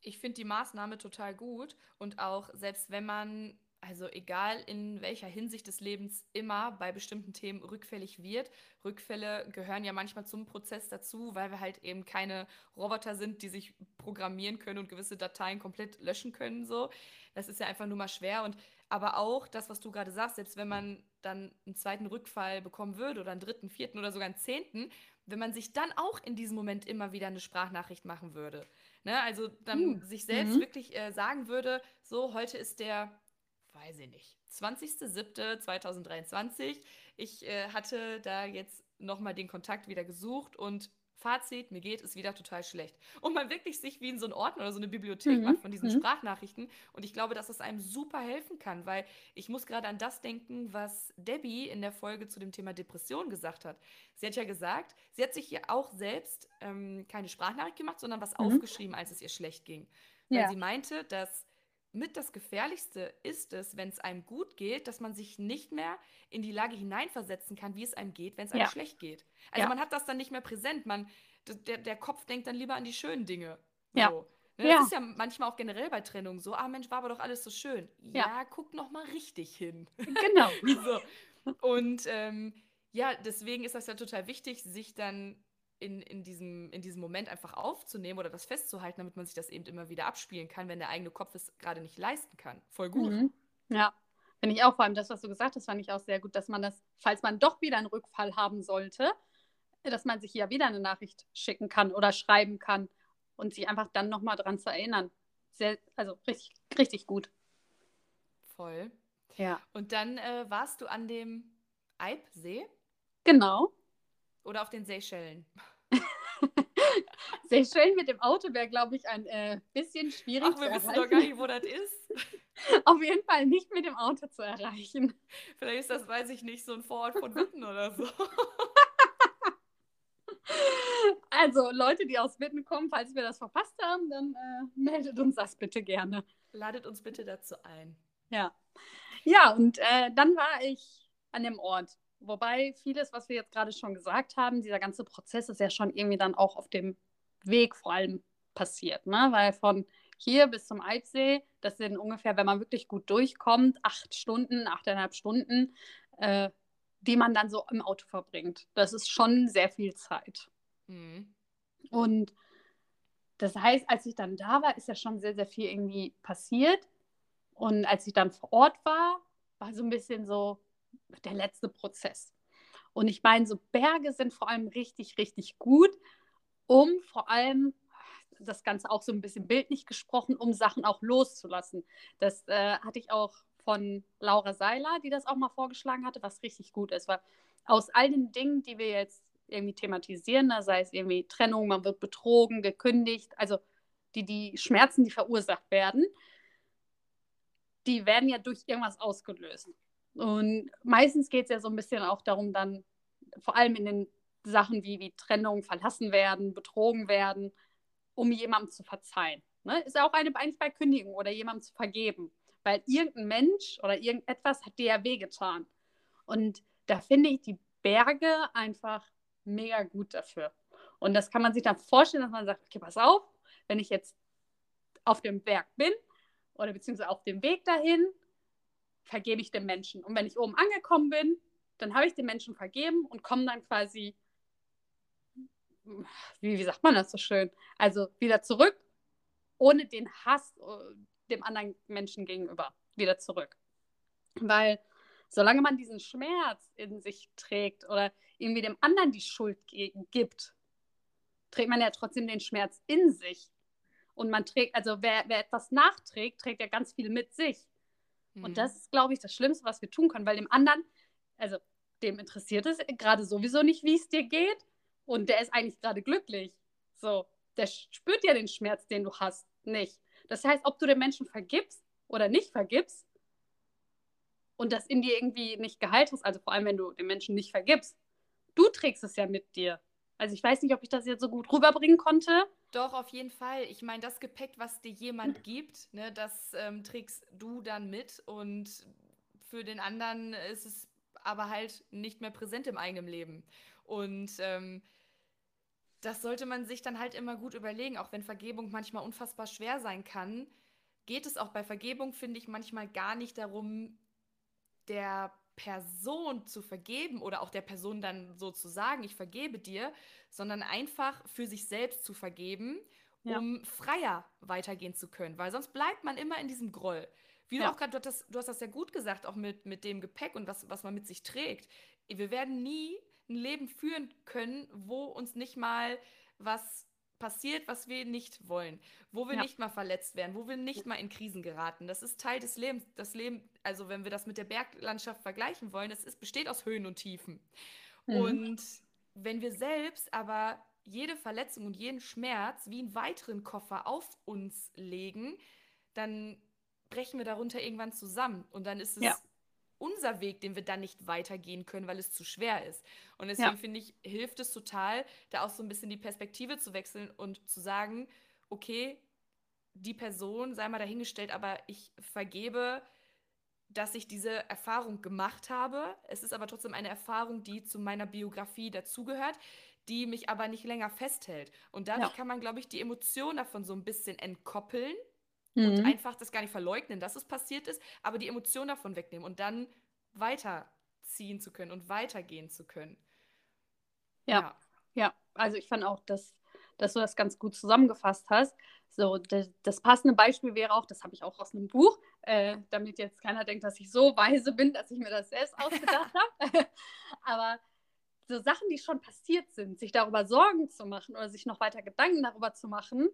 Ich finde die Maßnahme total gut und auch selbst wenn man, also egal in welcher Hinsicht des Lebens immer bei bestimmten Themen rückfällig wird. Rückfälle gehören ja manchmal zum Prozess dazu, weil wir halt eben keine Roboter sind, die sich programmieren können und gewisse Dateien komplett löschen können. So, das ist ja einfach nur mal schwer und aber auch das, was du gerade sagst, selbst wenn man dann einen zweiten Rückfall bekommen würde oder einen dritten, vierten oder sogar einen zehnten, wenn man sich dann auch in diesem Moment immer wieder eine Sprachnachricht machen würde. Ne? Also dann Hm. sich selbst Mhm. wirklich äh, sagen würde, so, heute ist der, weiß ich nicht, 20.07.2023. Ich äh, hatte da jetzt nochmal den Kontakt wieder gesucht und Fazit, mir geht es wieder total schlecht. Und man wirklich sich wie in so einen Ordner oder so eine Bibliothek Mhm. macht von diesen Mhm. Sprachnachrichten. Und ich glaube, dass es einem super helfen kann, weil ich muss gerade an das denken, was Debbie in der Folge zu dem Thema Depression gesagt hat. Sie hat ja gesagt, sie hat sich ja auch selbst ähm, keine Sprachnachricht gemacht, sondern was Mhm. aufgeschrieben, als es ihr schlecht ging. Weil Ja. sie meinte, dass mit das Gefährlichste ist es, wenn es einem gut geht, dass man sich nicht mehr in die Lage hineinversetzen kann, wie es einem geht, wenn es einem Ja. schlecht geht. Also Ja. man hat das dann nicht mehr präsent. Man, der, der Kopf denkt dann lieber an die schönen Dinge. Ja. So. Ne, Ja. Das ist ja manchmal auch generell bei Trennungen so, ah Mensch, war aber doch alles so schön. Ja, Ja. guck noch mal richtig hin. Genau. so. Und ähm, ja, deswegen ist das ja total wichtig, sich dann in, in, diesem, in diesem Moment einfach aufzunehmen oder das festzuhalten, damit man sich das eben immer wieder abspielen kann, wenn der eigene Kopf es gerade nicht leisten kann. Voll gut. Mhm. Ja, finde ich auch. Vor allem das, was du gesagt hast, fand ich auch sehr gut, dass man das, falls man doch wieder einen Rückfall haben sollte, dass man sich ja wieder eine Nachricht schicken kann oder schreiben kann und sich einfach dann nochmal dran zu erinnern. Sehr, also richtig, richtig gut. Voll. Ja. Und dann äh, warst du an dem Eibsee Genau. Oder auf den Seychellen? Schön mit dem Auto wäre, glaube ich, ein äh, bisschen schwierig Ach, wir wissen doch gar nicht, wo das ist. Auf jeden Fall nicht mit dem Auto zu erreichen. Vielleicht ist das, weiß ich nicht, so ein Vorort von Witten oder so. Also Leute, die aus Witten kommen, falls wir das verpasst haben, dann äh, meldet uns das bitte gerne. Ladet uns bitte dazu ein. Ja. Ja, und äh, dann war ich an dem Ort. Wobei vieles, was wir jetzt gerade schon gesagt haben, dieser ganze Prozess ist ja schon irgendwie dann auch auf dem Weg vor allem passiert. Ne? Weil von hier bis zum Eibsee, das sind ungefähr, wenn man wirklich gut durchkommt, acht Stunden, achteinhalb Stunden, äh, die man dann so im Auto verbringt. Das ist schon sehr viel Zeit. Mhm. Und das heißt, als ich dann da war, ist ja schon sehr, sehr viel irgendwie passiert. Und als ich dann vor Ort war, war so ein bisschen so der letzte Prozess. Und ich meine, so Berge sind vor allem richtig, richtig gut, um vor allem, das Ganze auch so ein bisschen bildlich gesprochen, um Sachen auch loszulassen. Das äh, hatte ich auch von Laura Seiler, die das auch mal vorgeschlagen hatte, was richtig gut ist. Weil aus all den Dingen, die wir jetzt irgendwie thematisieren, da sei es irgendwie Trennung, man wird betrogen, gekündigt, also die, die Schmerzen, die verursacht werden, die werden ja durch irgendwas ausgelöst. Und meistens geht es ja so ein bisschen auch darum, dann vor allem in den Sachen wie, wie Trennung, verlassen werden, betrogen werden, um jemandem zu verzeihen. Ne? Ist auch eine eigentlich bei Kündigung oder jemandem zu vergeben. Weil irgendein Mensch oder irgendetwas hat dir ja wehgetan. Und da finde ich die Berge einfach mega gut dafür. Und das kann man sich dann vorstellen, dass man sagt, okay, pass auf, wenn ich jetzt auf dem Berg bin oder beziehungsweise auf dem Weg dahin, vergebe ich dem Menschen. Und wenn ich oben angekommen bin, dann habe ich dem Menschen vergeben und komme dann quasi, wie, wie sagt man das so schön, also wieder zurück, ohne den Hass äh, dem anderen Menschen gegenüber, wieder zurück. Weil solange man diesen Schmerz in sich trägt oder irgendwie dem anderen die Schuld gibt, trägt man ja trotzdem den Schmerz in sich. Und man trägt, also wer, wer etwas nachträgt, trägt ja ganz viel mit sich. Mhm. Und das ist, glaube ich, das Schlimmste, was wir tun können, weil dem anderen, also dem interessiert es gerade sowieso nicht, wie es dir geht. Und der ist eigentlich gerade glücklich. So, der spürt ja den Schmerz, den du hast, nicht. Das heißt, ob du den Menschen vergibst oder nicht vergibst und das in dir irgendwie nicht geheilt hast, also vor allem, wenn du den Menschen nicht vergibst, du trägst es ja mit dir. Also ich weiß nicht, ob ich das jetzt so gut rüberbringen konnte. Doch, auf jeden Fall. Ich meine, das Gepäck, was dir jemand gibt, ne, das ähm, trägst du dann mit und für den anderen ist es aber halt nicht mehr präsent im eigenen Leben. Und ähm, das sollte man sich dann halt immer gut überlegen, auch wenn Vergebung manchmal unfassbar schwer sein kann. Geht es auch bei Vergebung, finde ich, manchmal gar nicht darum, der Person zu vergeben oder auch der Person dann so zu sagen, ich vergebe dir, sondern einfach für sich selbst zu vergeben, Ja. um freier weitergehen zu können. Weil sonst bleibt man immer in diesem Groll. Wie Ja. du auch gerade, du, hast das- du hast das ja gut gesagt, auch mit, mit dem Gepäck und was, was man mit sich trägt. Wir werden nie ein Leben führen können, wo uns nicht mal was passiert, was wir nicht wollen, wo wir Ja. nicht mal verletzt werden, wo wir nicht mal in Krisen geraten. Das ist Teil des Lebens. Das Leben, also wenn wir das mit der Berglandschaft vergleichen wollen, es ist, besteht aus Höhen und Tiefen. Mhm. Und wenn wir selbst aber jede Verletzung und jeden Schmerz wie einen weiteren Koffer auf uns legen, dann brechen wir darunter irgendwann zusammen. Und dann ist es Ja. unser Weg, den wir dann nicht weitergehen können, weil es zu schwer ist. Und deswegen Ja. finde ich, hilft es total, da auch so ein bisschen die Perspektive zu wechseln und zu sagen, okay, die Person sei mal dahingestellt, aber ich vergebe, dass ich diese Erfahrung gemacht habe. Es ist aber trotzdem eine Erfahrung, die zu meiner Biografie dazugehört, die mich aber nicht länger festhält. Und dadurch Ja. kann man, glaube ich, die Emotion davon so ein bisschen entkoppeln und Mhm. einfach das gar nicht verleugnen, dass es passiert ist, aber die Emotion davon wegnehmen und dann weiterziehen zu können und weitergehen zu können. Ja. Ja, also ich fand auch, dass, dass du das ganz gut zusammengefasst hast. So, das, das passende Beispiel wäre auch, das habe ich auch aus einem Buch, äh, damit jetzt keiner denkt, dass ich so weise bin, dass ich mir das selbst ausgedacht habe. Aber so Sachen, die schon passiert sind, sich darüber Sorgen zu machen oder sich noch weiter Gedanken darüber zu machen,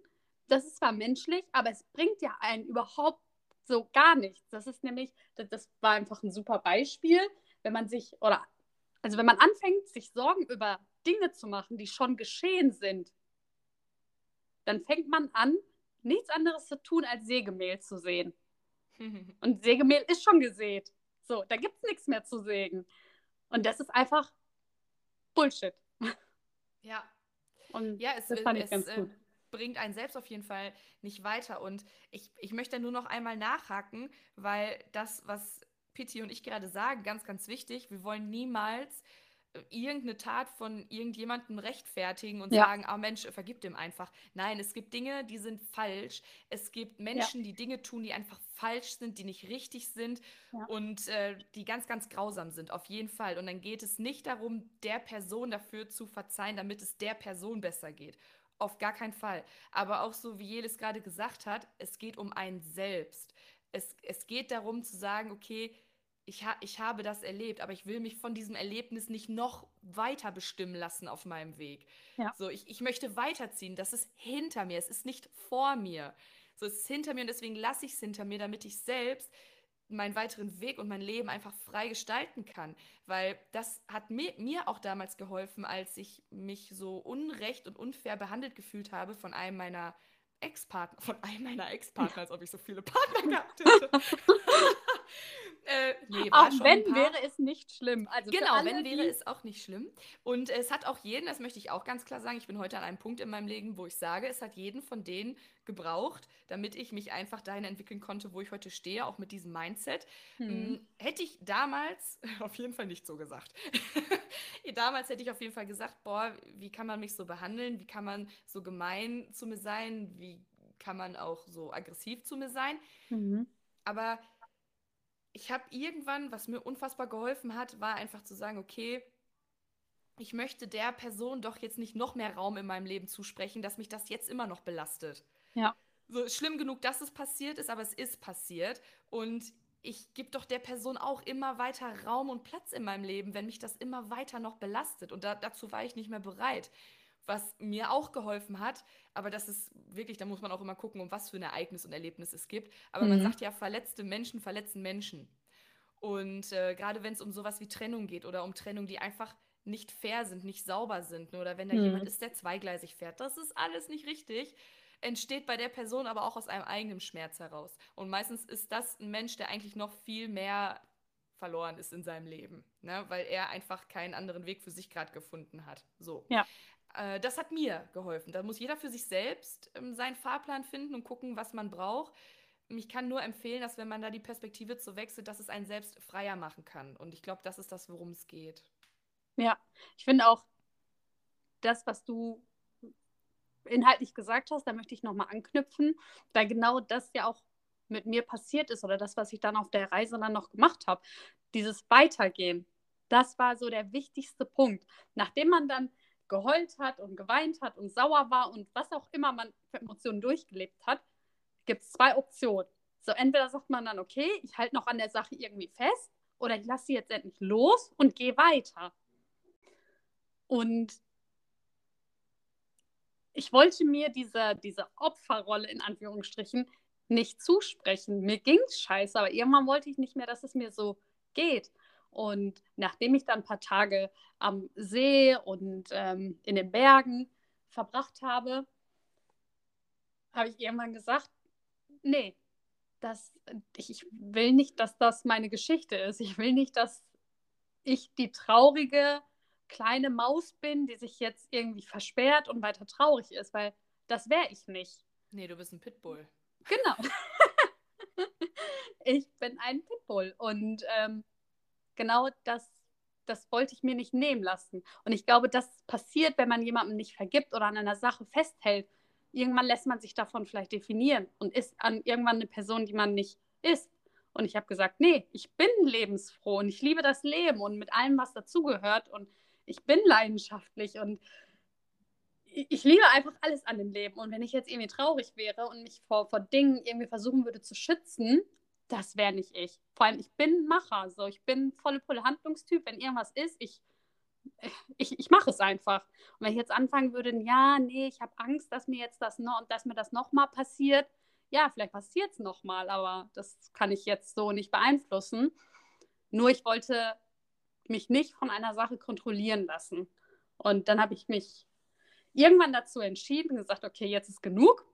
das ist zwar menschlich, aber es bringt ja einen überhaupt so gar nichts. Das ist nämlich, das, das war einfach ein super Beispiel, wenn man sich, oder also wenn man anfängt, sich Sorgen über Dinge zu machen, die schon geschehen sind, dann fängt man an, nichts anderes zu tun, als Sägemehl zu sehen. Und Sägemehl ist schon gesät. So, da gibt es nichts mehr zu sägen. Und das ist einfach Bullshit. ja. Und Ja, es, das fand ich es ganz äh, gut. bringt einen selbst auf jeden Fall nicht weiter. Und ich, ich möchte nur noch einmal nachhaken, weil das, was Pitti und ich gerade sagen, ganz, ganz wichtig, wir wollen niemals irgendeine Tat von irgendjemandem rechtfertigen und Ja. sagen, ah Mensch, vergib dem einfach. Nein, es gibt Dinge, die sind falsch. Es gibt Menschen, die Dinge tun, die einfach falsch sind, die nicht richtig sind Ja. und äh, die ganz, ganz grausam sind, auf jeden Fall. Und dann geht es nicht darum, der Person dafür zu verzeihen, damit es der Person besser geht. Auf gar keinen Fall. Aber auch so, wie Jelis gerade gesagt hat, es geht um einen selbst. Es, es geht darum zu sagen, okay, ich, ha ich habe das erlebt, aber ich will mich von diesem Erlebnis nicht noch weiter bestimmen lassen auf meinem Weg. Ja. So, ich, ich möchte weiterziehen. Das ist hinter mir. Es ist nicht vor mir. So, es ist hinter mir und deswegen lasse ich es hinter mir, damit ich selbst meinen weiteren Weg und mein Leben einfach frei gestalten kann. Weil das hat mir, mir auch damals geholfen, als ich mich so unrecht und unfair behandelt gefühlt habe von einem meiner Ex-Partner, von einem meiner Ex-Partner, als ob ich so viele Partner gehabt hätte. äh, nee, Auch wenn wäre es nicht schlimm. Also Genau, alle, wenn wäre es auch nicht schlimm. Und es hat auch jeden, das möchte ich auch ganz klar sagen, ich bin heute an einem Punkt in meinem Leben, wo ich sage, es hat jeden von denen gebraucht, damit ich mich einfach dahin entwickeln konnte, wo ich heute stehe, auch mit diesem Mindset. Mhm. Mm, Hätte ich damals auf jeden Fall nicht so gesagt. damals hätte ich auf jeden Fall gesagt, boah, wie kann man mich so behandeln? Wie kann man so gemein zu mir sein? Wie kann man auch so aggressiv zu mir sein? Mhm. Aber ich habe irgendwann, was mir unfassbar geholfen hat, war einfach zu sagen, okay, ich möchte der Person doch jetzt nicht noch mehr Raum in meinem Leben zusprechen, dass mich das jetzt immer noch belastet. Ja. So schlimm genug, dass es passiert ist, aber es ist passiert. Und ich gebe doch der Person auch immer weiter Raum und Platz in meinem Leben, wenn mich das immer weiter noch belastet. Und da, dazu war ich nicht mehr bereit. Was mir auch geholfen hat, aber das ist wirklich, da muss man auch immer gucken, um was für ein Ereignis und Erlebnis es gibt. Aber man Mhm. sagt ja, verletzte Menschen verletzen Menschen. Und äh, gerade wenn es um sowas wie Trennung geht oder um Trennung, die einfach nicht fair sind, nicht sauber sind, ne, oder wenn da Mhm. jemand ist, der zweigleisig fährt, das ist alles nicht richtig, entsteht bei der Person aber auch aus einem eigenen Schmerz heraus. Und meistens ist das ein Mensch, der eigentlich noch viel mehr verloren ist in seinem Leben, ne, weil er einfach keinen anderen Weg für sich gerade gefunden hat. So. Ja. Äh, das hat mir geholfen. Da muss jeder für sich selbst ähm, seinen Fahrplan finden und gucken, was man braucht. Ich kann nur empfehlen, dass wenn man da die Perspektive zu wechselt, dass es einen selbst freier machen kann. Und ich glaube, das ist das, worum es geht. Ja, ich finde auch das, was du inhaltlich gesagt hast, da möchte ich nochmal anknüpfen, da genau das ja auch mit mir passiert ist oder das, was ich dann auf der Reise dann noch gemacht habe. Dieses Weitergehen, das war so der wichtigste Punkt. Nachdem man dann geheult hat und geweint hat und sauer war und was auch immer man für Emotionen durchgelebt hat, gibt es zwei Optionen. So, entweder sagt man dann, okay, ich halte noch an der Sache irgendwie fest oder ich lasse sie jetzt endlich los und gehe weiter. Und ich wollte mir diese, diese Opferrolle in Anführungsstrichen nicht zusprechen. Mir ging es scheiße, aber irgendwann wollte ich nicht mehr, dass es mir so geht. Und nachdem ich dann ein paar Tage am See und ähm, in den Bergen verbracht habe, habe ich irgendwann gesagt, nee, das, ich, ich will nicht, dass das meine Geschichte ist. Ich will nicht, dass ich die traurige kleine Maus bin, die sich jetzt irgendwie versperrt und weiter traurig ist, weil das wäre ich nicht. Nee, du bist ein Pitbull. Genau. ich bin ein Pitbull und ähm, genau das, das wollte ich mir nicht nehmen lassen. Und ich glaube, das passiert, wenn man jemandem nicht vergibt oder an einer Sache festhält. Irgendwann lässt man sich davon vielleicht definieren und ist an irgendwann eine Person, die man nicht ist. Und ich habe gesagt, nee, ich bin lebensfroh und ich liebe das Leben und mit allem, was dazugehört. Und ich bin leidenschaftlich und ich liebe einfach alles an dem Leben. Und wenn ich jetzt irgendwie traurig wäre und mich vor, vor Dingen irgendwie versuchen würde zu schützen, das wäre nicht ich. Vor allem, ich bin Macher. So. Ich bin volle Pulle Handlungstyp. Wenn irgendwas ist, ich, ich, ich mache es einfach. Und wenn ich jetzt anfangen würde, ja, nee, ich habe Angst, dass mir jetzt das noch und dass mir das nochmal passiert, ja, vielleicht passiert es nochmal, aber das kann ich jetzt so nicht beeinflussen. Nur ich wollte mich nicht von einer Sache kontrollieren lassen. Und dann habe ich mich irgendwann dazu entschieden gesagt, okay, jetzt ist genug,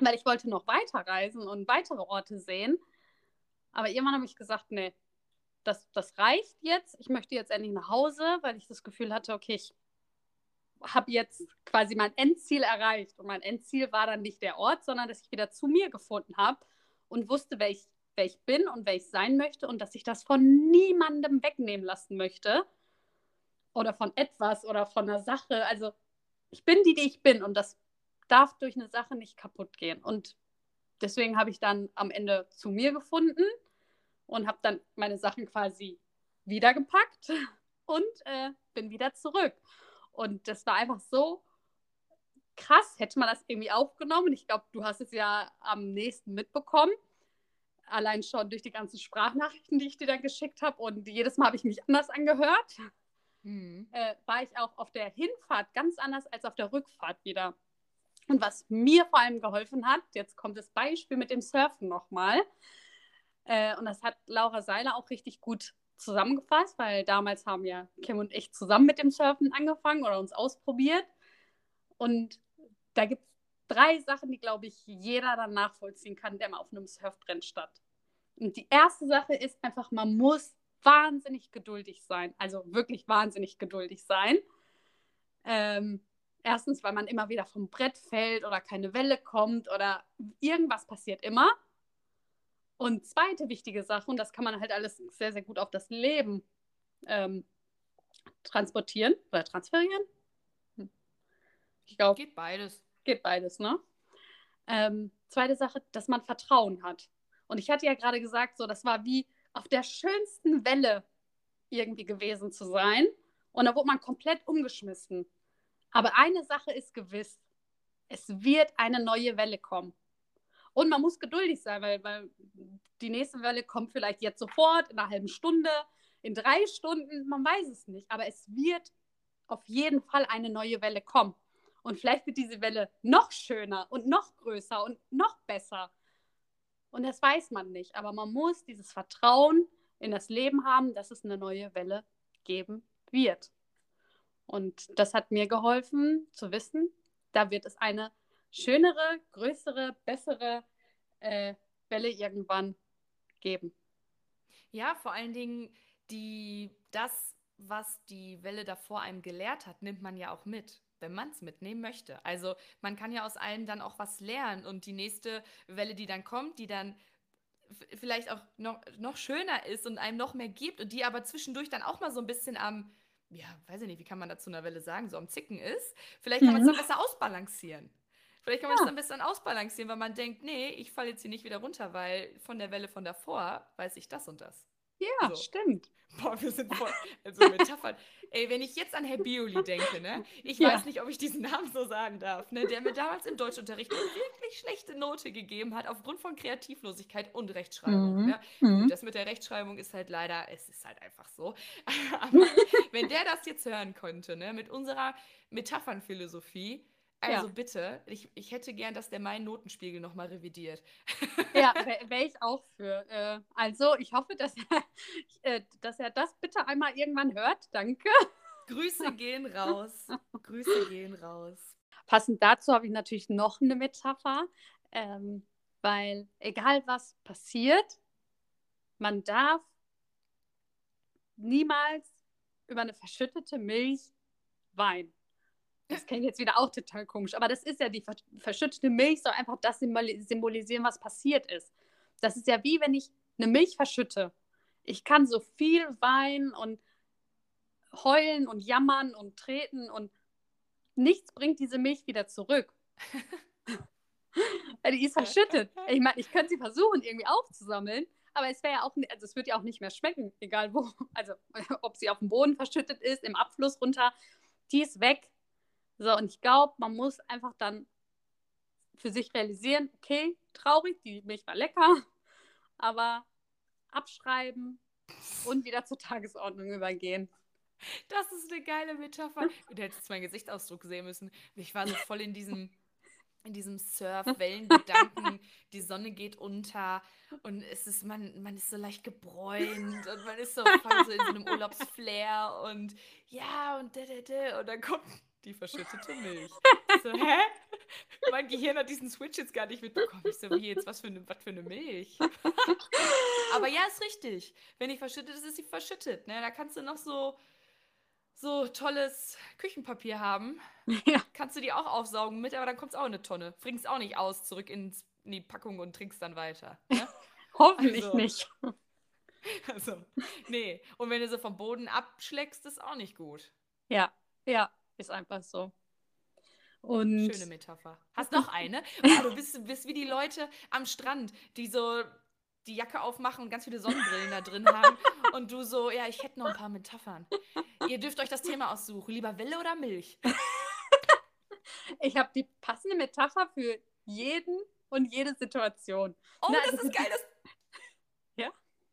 weil ich wollte noch weiter reisen und weitere Orte sehen. Aber irgendwann habe ich gesagt, nee, das, das reicht jetzt. Ich möchte jetzt endlich nach Hause, weil ich das Gefühl hatte, okay, ich habe jetzt quasi mein Endziel erreicht. Und mein Endziel war dann nicht der Ort, sondern dass ich wieder zu mir gefunden habe und wusste, wer ich, wer ich bin und wer ich sein möchte und dass ich das von niemandem wegnehmen lassen möchte. Oder von etwas oder von einer Sache. Also ich bin die, die ich bin und das darf durch eine Sache nicht kaputt gehen. Und deswegen habe ich dann am Ende zu mir gefunden und habe dann meine Sachen quasi wiedergepackt und äh, bin wieder zurück. Und das war einfach so krass, hätte man das irgendwie aufgenommen. Ich glaube, du hast es ja am nächsten mitbekommen. Allein schon durch die ganzen Sprachnachrichten, die ich dir dann geschickt habe. Und jedes Mal habe ich mich anders angehört mhm. äh, war ich auch auf der Hinfahrt ganz anders als auf der Rückfahrt wieder. Und was mir vor allem geholfen hat, jetzt kommt das Beispiel mit dem Surfen nochmal. Äh, und das hat Laura Seiler auch richtig gut zusammengefasst, weil damals haben ja Kim und ich zusammen mit dem Surfen angefangen oder uns ausprobiert. Und da gibt es drei Sachen, die, glaube ich, jeder dann nachvollziehen kann, der mal auf einem Surfbrett stand. Und die erste Sache ist einfach, man muss wahnsinnig geduldig sein. Also wirklich wahnsinnig geduldig sein. Ähm, erstens, weil man immer wieder vom Brett fällt oder keine Welle kommt oder irgendwas passiert immer. Und zweite wichtige Sache, und das kann man halt alles sehr, sehr gut auf das Leben ähm, transportieren oder transferieren. Hm. Ich glaube. Geht beides. Geht beides, ne? Ähm, zweite Sache, dass man Vertrauen hat. Und ich hatte ja gerade gesagt, so, das war wie auf der schönsten Welle irgendwie gewesen zu sein. Und da wurde man komplett umgeschmissen. Aber eine Sache ist gewiss. Es wird eine neue Welle kommen. Und man muss geduldig sein, weil, weil die nächste Welle kommt vielleicht jetzt sofort, in einer halben Stunde, in drei Stunden, man weiß es nicht. Aber es wird auf jeden Fall eine neue Welle kommen. Und vielleicht wird diese Welle noch schöner und noch größer und noch besser. Und das weiß man nicht. Aber man muss dieses Vertrauen in das Leben haben, dass es eine neue Welle geben wird. Und das hat mir geholfen zu wissen, da wird es eine schönere, größere, bessere äh, Welle irgendwann geben. Ja, vor allen Dingen die, das, was die Welle davor einem gelehrt hat, nimmt man ja auch mit wenn man es mitnehmen möchte. Also man kann ja aus allem dann auch was lernen und die nächste Welle, die dann kommt, die dann vielleicht auch noch, noch schöner ist und einem noch mehr gibt und die aber zwischendurch dann auch mal so ein bisschen am, ja, weiß ich nicht, wie kann man dazu einer Welle sagen, so am Zicken ist. Vielleicht kann man es dann mhm. besser ausbalancieren. Vielleicht kann man es ja. dann besser ausbalancieren, weil man denkt, nee, ich falle jetzt hier nicht wieder runter, weil von der Welle von davor weiß ich das und das. Ja, so. stimmt. Boah, wir sind voll. Also Metaphern. Ey, wenn ich jetzt an Herr Bioli denke, ne? Ich Ja. weiß nicht, ob ich diesen Namen so sagen darf, ne? Der mir damals im Deutschunterricht eine wirklich schlechte Note gegeben hat, aufgrund von Kreativlosigkeit und Rechtschreibung. Mhm. Ne? Mhm. Das mit der Rechtschreibung ist halt leider, es ist halt einfach so. Aber wenn der das jetzt hören könnte, ne? Mit unserer Metaphernphilosophie, also Ja. bitte, ich, ich hätte gern, dass der meinen Notenspiegel nochmal revidiert. Ja, wäre wär ich auch für. Äh, also, ich hoffe, dass er, äh, dass er das bitte einmal irgendwann hört. Danke. Grüße gehen raus. Grüße gehen raus. Passend dazu habe ich natürlich noch eine Metapher, ähm, weil egal was passiert, man darf niemals über eine verschüttete Milch weinen. Das klingt jetzt wieder auch total komisch, aber das ist ja die ver verschüttete Milch soll einfach das symboli- symbolisieren, was passiert ist. Das ist ja wie wenn ich eine Milch verschütte. Ich kann so viel weinen und heulen und jammern und treten und nichts bringt diese Milch wieder zurück. Weil die ist verschüttet. Ich meine, ich könnte sie versuchen, irgendwie aufzusammeln, aber es wäre ja auch, also es wird ja auch nicht mehr schmecken, egal wo. Also ob sie auf dem Boden verschüttet ist, im Abfluss runter, die ist weg. So, und ich glaube, man muss einfach dann für sich realisieren, okay, traurig, die Milch war lecker, aber abschreiben und wieder zur Tagesordnung übergehen. Das ist eine geile Metapher. Du hättest meinen Gesichtsausdruck sehen müssen. Ich war so voll in diesem, in diesem Surf-Wellengedanken. Die Sonne geht unter und es ist, man, man ist so leicht gebräunt und man ist so voll so in so einem Urlaubsflair und ja und da, da, da. Und dann kommt die verschüttete Milch. So, hä? Mein Gehirn hat diesen Switch jetzt gar nicht mitbekommen. Ich so, wie jetzt, was für eine, was für eine Milch? Aber ja, ist richtig. Wenn die verschüttet ist, ist sie verschüttet. Ne? Da kannst du noch so, so tolles Küchenpapier haben. Ja. Kannst du die auch aufsaugen mit, aber dann kommt es auch in eine Tonne. Bringst auch nicht aus, zurück ins, in die Packung und trinkst dann weiter. Ne? Hoffentlich Also. nicht. Also, nee. Und wenn du sie vom Boden abschlägst, ist auch nicht gut. Ja, ja, ist einfach so. Und Schöne Metapher. Hast noch eine? Oh, du bist, bist wie die Leute am Strand, die so die Jacke aufmachen und ganz viele Sonnenbrillen da drin haben. Und du so, ja, ich hätte noch ein paar Metaphern. Ihr dürft euch das Thema aussuchen. Lieber Welle oder Milch? ich habe die passende Metapher für jeden und jede Situation. Oh, Na, das das ist geil, dass.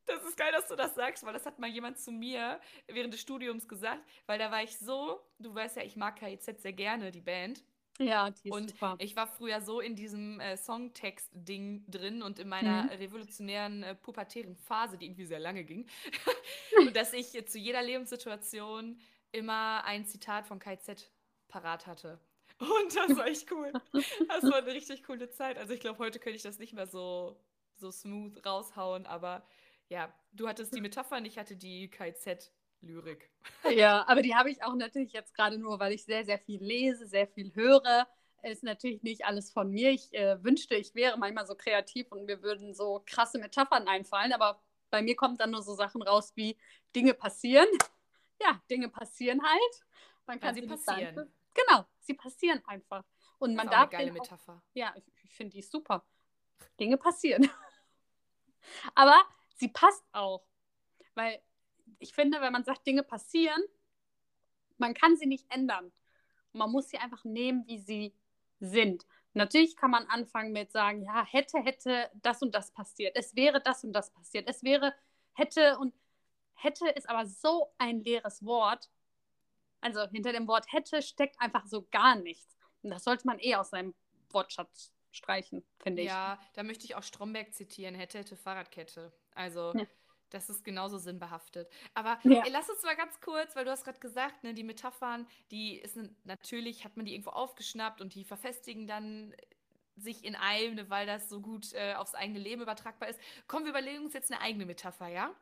Das ist geil, dass du das sagst, weil das hat mal jemand zu mir während des Studiums gesagt, weil da war ich so, du weißt ja, ich mag KIZ sehr gerne, die Band. Ja, die ist Und super. ich war früher so in diesem äh, Songtext-Ding drin und in meiner Mhm. revolutionären äh, pubertären Phase, die irgendwie sehr lange ging, dass ich äh, zu jeder Lebenssituation immer ein Zitat von KZ parat hatte. Und das war echt cool. Das war eine richtig coole Zeit. Also ich glaube, heute könnte ich das nicht mehr so, so smooth raushauen, aber ja, du hattest die Metapher, ich hatte die KZ-Lyrik. Ja, aber die habe ich auch natürlich jetzt gerade nur, weil ich sehr, sehr viel lese, sehr viel höre. Ist natürlich nicht alles von mir. Ich äh, wünschte, ich wäre manchmal so kreativ und mir würden so krasse Metaphern einfallen, aber bei mir kommt dann nur so Sachen raus wie Dinge passieren. Ja, Dinge passieren halt. Man kann sie sie passieren. beeinflussen. Genau, sie passieren einfach. Und Das man ist auch eine darf geile denen auch Metapher. Ja, ich, ich finde die super. Dinge passieren. Aber sie passt auch. Weil ich finde, wenn man sagt, Dinge passieren, man kann sie nicht ändern. Man muss sie einfach nehmen, wie sie sind. Natürlich kann man anfangen mit sagen, ja, hätte, hätte das und das passiert. Es wäre das und das passiert. Es wäre, hätte und hätte ist aber so ein leeres Wort. Also hinter dem Wort hätte steckt einfach so gar nichts. Und das sollte man eh aus seinem Wortschatz streichen, finde ich. Ja, da möchte ich auch Stromberg zitieren, hätte, hätte, Fahrradkette. Also, Ja. das ist genauso sinnbehaftet. Aber Ja. ey, lass uns mal ganz kurz, weil du hast gerade gesagt, ne, die Metaphern, die ist natürlich, hat man die irgendwo aufgeschnappt und die verfestigen dann sich in einem, ne, weil das so gut äh, aufs eigene Leben übertragbar ist. Komm, wir überlegen uns jetzt eine eigene Metapher, ja?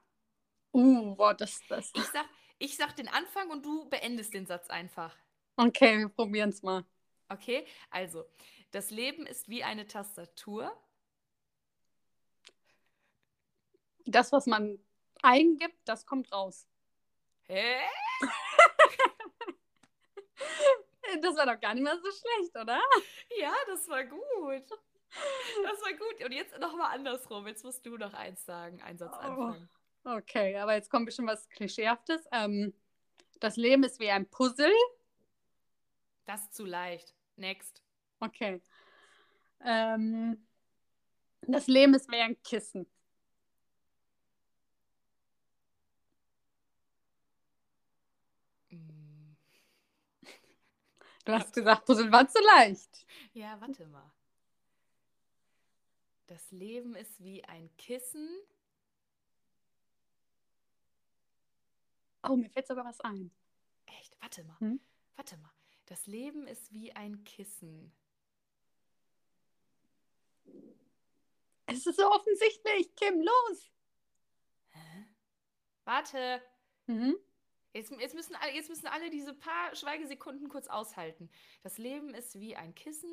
Uh, boah, das, das. Ich sag, ich sag den Anfang und du beendest den Satz einfach. Okay, wir probieren es mal. Okay? Also, das Leben ist wie eine Tastatur. Das, was man eingibt, das kommt raus. Hä? Das war doch gar nicht mal so schlecht, oder? Ja, das war gut. Das war gut. Und jetzt nochmal andersrum. Jetzt musst du noch eins sagen, einen Satz Oh. anfangen. Okay, aber jetzt kommt bestimmt was Klischeehaftes. Ähm, das Leben ist wie ein Puzzle. Das ist zu leicht. Next. Okay. Ähm, das Leben ist wie ein Kissen. Du hast gesagt, Puzzle war zu leicht. Ja, warte mal. Das Leben ist wie ein Kissen. Oh, mir fällt sogar was ein. Echt? Warte mal. Hm? Warte mal. Das Leben ist wie ein Kissen. Es ist so offensichtlich. Kim, los. Hä? Warte. Mhm. Jetzt, jetzt, müssen, alle- jetzt müssen alle diese paar Schweigesekunden kurz aushalten. Das Leben ist wie ein Kissen.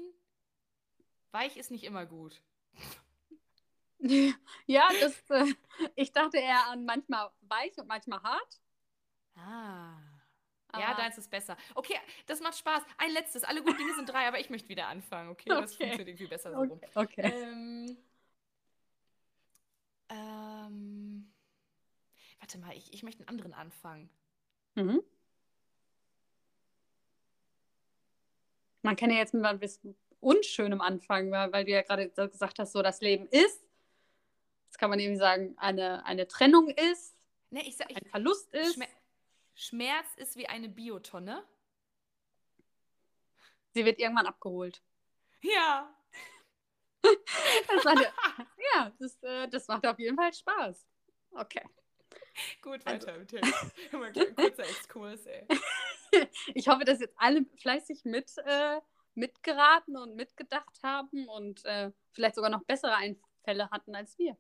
Weich ist nicht immer gut. Ja, das, äh, ich dachte eher an manchmal weich und manchmal hart. Ah. Ja, Aber- da ist es besser. Okay, das macht Spaß. Ein letztes. Alle guten Dinge sind drei, aber ich möchte wieder anfangen. Okay, das Okay. funktioniert irgendwie besser so rum. Okay. okay. Ähm, ähm, warte mal, ich, ich möchte einen anderen anfangen. Mhm. Man kann ja jetzt mit etwas Unschönem anfangen, weil, weil du ja gerade so gesagt hast, so das Leben ist. Jetzt kann man irgendwie sagen, eine, eine Trennung ist, Ne, ich sag, ich, ein Verlust ist. Schmer Schmerz ist wie eine Biotonne. Sie wird irgendwann abgeholt. Ja. Das eine, ja, das, äh, das macht auf jeden Fall Spaß. Okay. Gut, Also- weiter mit Text. Immer ein kurzer Exkurs, ey. Ich hoffe, dass jetzt alle fleißig mit, äh, mitgeraten und mitgedacht haben und äh, vielleicht sogar noch bessere Einfälle hatten als wir.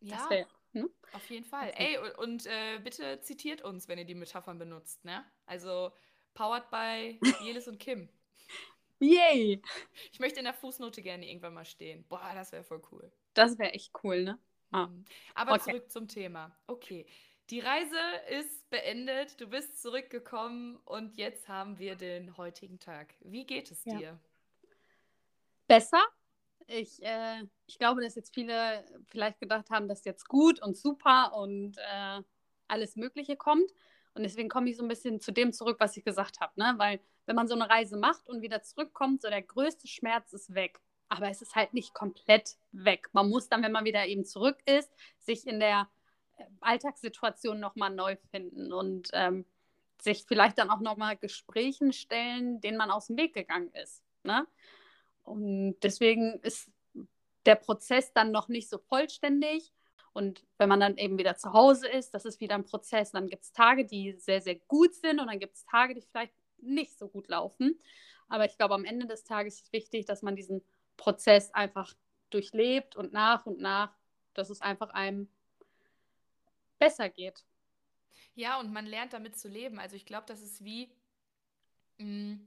Ja, wäre. Ne? auf jeden Fall. Also- Ey, und, und äh, bitte zitiert uns, wenn ihr die Metaphern benutzt, ne? Also, powered by Jelis und Kim. Yay! Ich möchte in der Fußnote gerne irgendwann mal stehen. Boah, das wäre voll cool. Das wäre echt cool, ne? Ah. Mhm. Aber Okay. zurück zum Thema. Okay. Die Reise ist beendet, du bist zurückgekommen und jetzt haben wir den heutigen Tag. Wie geht es Ja. dir? Besser. Ich, äh, ich glaube, dass jetzt viele vielleicht gedacht haben, dass jetzt gut und super und äh, alles Mögliche kommt. Und deswegen komme ich so ein bisschen zu dem zurück, was ich gesagt habe. Ne? Weil wenn man so eine Reise macht und wieder zurückkommt, so der größte Schmerz ist weg. Aber es ist halt nicht komplett weg. Man muss dann, wenn man wieder eben zurück ist, sich in der äh, Alltagssituation nochmal neu finden und ähm, sich vielleicht dann auch nochmal Gesprächen stellen, denen man aus dem Weg gegangen ist. Ne? Und deswegen ist der Prozess dann noch nicht so vollständig. Und wenn man dann eben wieder zu Hause ist, das ist wieder ein Prozess. Dann gibt es Tage, die sehr, sehr gut sind und dann gibt es Tage, die vielleicht nicht so gut laufen. Aber ich glaube, am Ende des Tages ist wichtig, dass man diesen Prozess einfach durchlebt und nach und nach, dass es einfach einem besser geht. Ja, und man lernt damit zu leben. Also ich glaube, das ist wie, mh,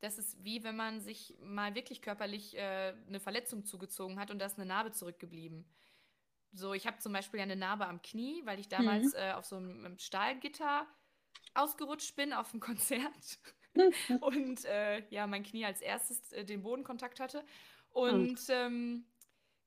das ist wie, wenn man sich mal wirklich körperlich äh, eine Verletzung zugezogen hat und da ist eine Narbe zurückgeblieben. So, ich habe zum Beispiel ja eine Narbe am Knie, weil ich damals äh, auf so einem einem Stahlgitter ausgerutscht bin auf dem Konzert und äh, ja, mein Knie als erstes äh, den Bodenkontakt hatte. Und ähm,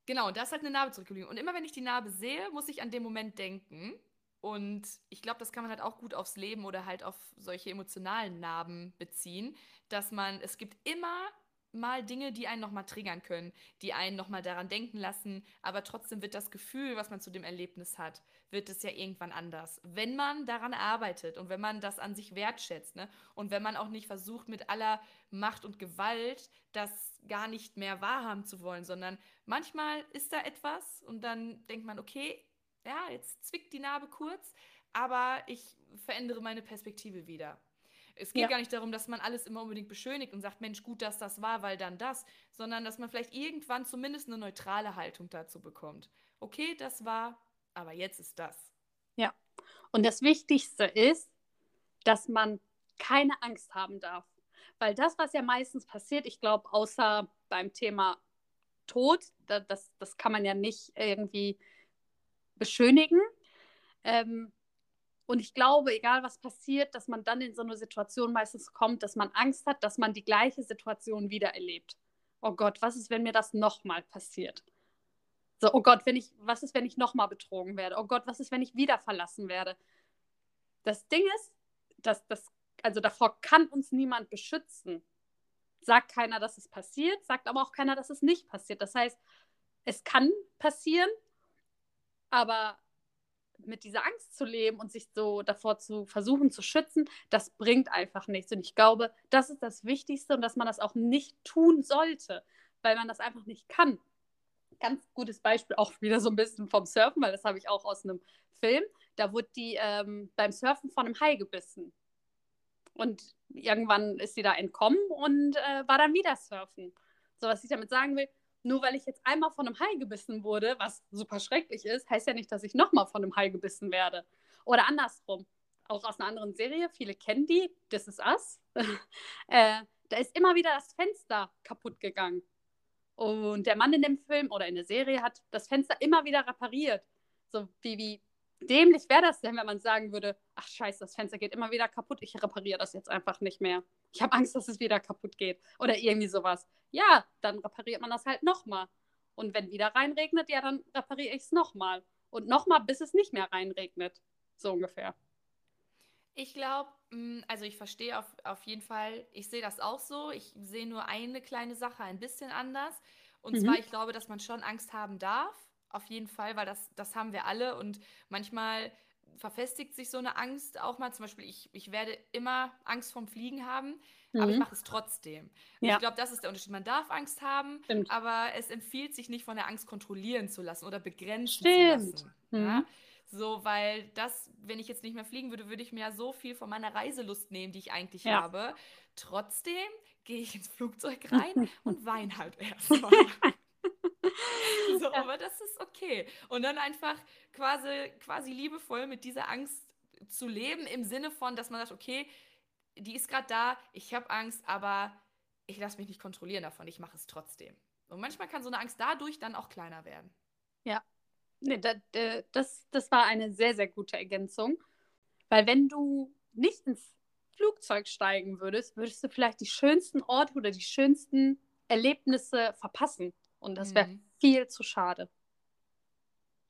genau, da ist halt eine Narbe zurückgeblieben. Und immer wenn ich die Narbe sehe, muss ich an den Moment denken. Und ich glaube, das kann man halt auch gut aufs Leben oder halt auf solche emotionalen Narben beziehen, dass man, es gibt immer mal Dinge, die einen nochmal triggern können, die einen nochmal daran denken lassen, aber trotzdem wird das Gefühl, was man zu dem Erlebnis hat, wird es ja irgendwann anders. Wenn man daran arbeitet und wenn man das an sich wertschätzt, ne? Und wenn man auch nicht versucht, mit aller Macht und Gewalt das gar nicht mehr wahrhaben zu wollen, sondern manchmal ist da etwas und dann denkt man, okay, ja, jetzt zwickt die Narbe kurz, aber ich verändere meine Perspektive wieder. Es geht Ja. gar nicht darum, dass man alles immer unbedingt beschönigt und sagt, Mensch, gut, dass das war, weil dann das, sondern dass man vielleicht irgendwann zumindest eine neutrale Haltung dazu bekommt. Okay, das war, aber jetzt ist das. Und das Wichtigste ist, dass man keine Angst haben darf. Weil das, was ja meistens passiert, ich glaube, außer beim Thema Tod, da, das, das kann man ja nicht irgendwie beschönigen. Ähm, und ich glaube, egal was passiert, dass man dann in so eine Situation meistens kommt, dass man Angst hat, dass man die gleiche Situation wieder erlebt. Oh Gott, was ist, wenn mir das nochmal passiert? So, oh Gott, wenn ich, was ist, wenn ich nochmal betrogen werde? Oh Gott, was ist, wenn ich wieder verlassen werde? Das Ding ist, dass das, also davor kann uns niemand beschützen. Sagt keiner, dass es passiert, sagt aber auch keiner, dass es nicht passiert. Das heißt, es kann passieren, aber mit dieser Angst zu leben und sich so davor zu versuchen zu schützen, das bringt einfach nichts. Und ich glaube, das ist das Wichtigste und dass man das auch nicht tun sollte, weil man das einfach nicht kann. Ganz gutes Beispiel auch wieder so ein bisschen vom Surfen, weil das habe ich auch aus einem Film. Da wurde die ähm, beim Surfen von einem Hai gebissen. Und irgendwann ist sie da entkommen und äh, war dann wieder surfen. So, was ich damit sagen will, nur weil ich jetzt einmal von einem Hai gebissen wurde, was super schrecklich ist, heißt ja nicht, dass ich nochmal von einem Hai gebissen werde. Oder andersrum. Auch aus einer anderen Serie, viele kennen die, This is Us. äh, da ist immer wieder das Fenster kaputt gegangen. Und der Mann in dem Film oder in der Serie hat das Fenster immer wieder repariert. So wie, wie dämlich wäre das denn, wenn man sagen würde, ach scheiße, das Fenster geht immer wieder kaputt, ich repariere das jetzt einfach nicht mehr. Ich habe Angst, dass es wieder kaputt geht. Oder irgendwie sowas. Ja, dann repariert man das halt nochmal. Und wenn wieder reinregnet, ja, dann repariere ich es nochmal. Und nochmal, bis es nicht mehr reinregnet. So ungefähr. Ich glaube, mm, also ich verstehe auf, auf jeden Fall, ich sehe das auch so. Ich sehe nur eine kleine Sache ein bisschen anders. Und mhm. zwar, ich glaube, dass man schon Angst haben darf auf jeden Fall, weil das, das haben wir alle und manchmal verfestigt sich so eine Angst auch mal. Zum Beispiel, ich, ich werde immer Angst vorm Fliegen haben, mhm. aber ich mhm. mache es trotzdem. Ja. Ich glaube, das ist der Unterschied. Man darf Angst haben, Stimmt. aber es empfiehlt sich nicht von der Angst kontrollieren zu lassen oder begrenzen Stimmt. zu lassen. Mhm. Ja? So, weil das, wenn ich jetzt nicht mehr fliegen würde, würde ich mir ja so viel von meiner Reiselust nehmen, die ich eigentlich ja. habe. Trotzdem gehe ich ins Flugzeug rein und weine halt erstmal. so, aber das ist okay. Und dann einfach quasi, quasi liebevoll mit dieser Angst zu leben, im Sinne von, dass man sagt, okay, die ist gerade da, ich habe Angst, aber ich lasse mich nicht kontrollieren davon, ich mache es trotzdem. Und manchmal kann so eine Angst dadurch dann auch kleiner werden. Ja, nee, das, das, das war eine sehr, sehr gute Ergänzung. Weil wenn du nicht ins Flugzeug steigen würdest, würdest du vielleicht die schönsten Orte oder die schönsten Erlebnisse verpassen. Und das wäre mhm. viel zu schade.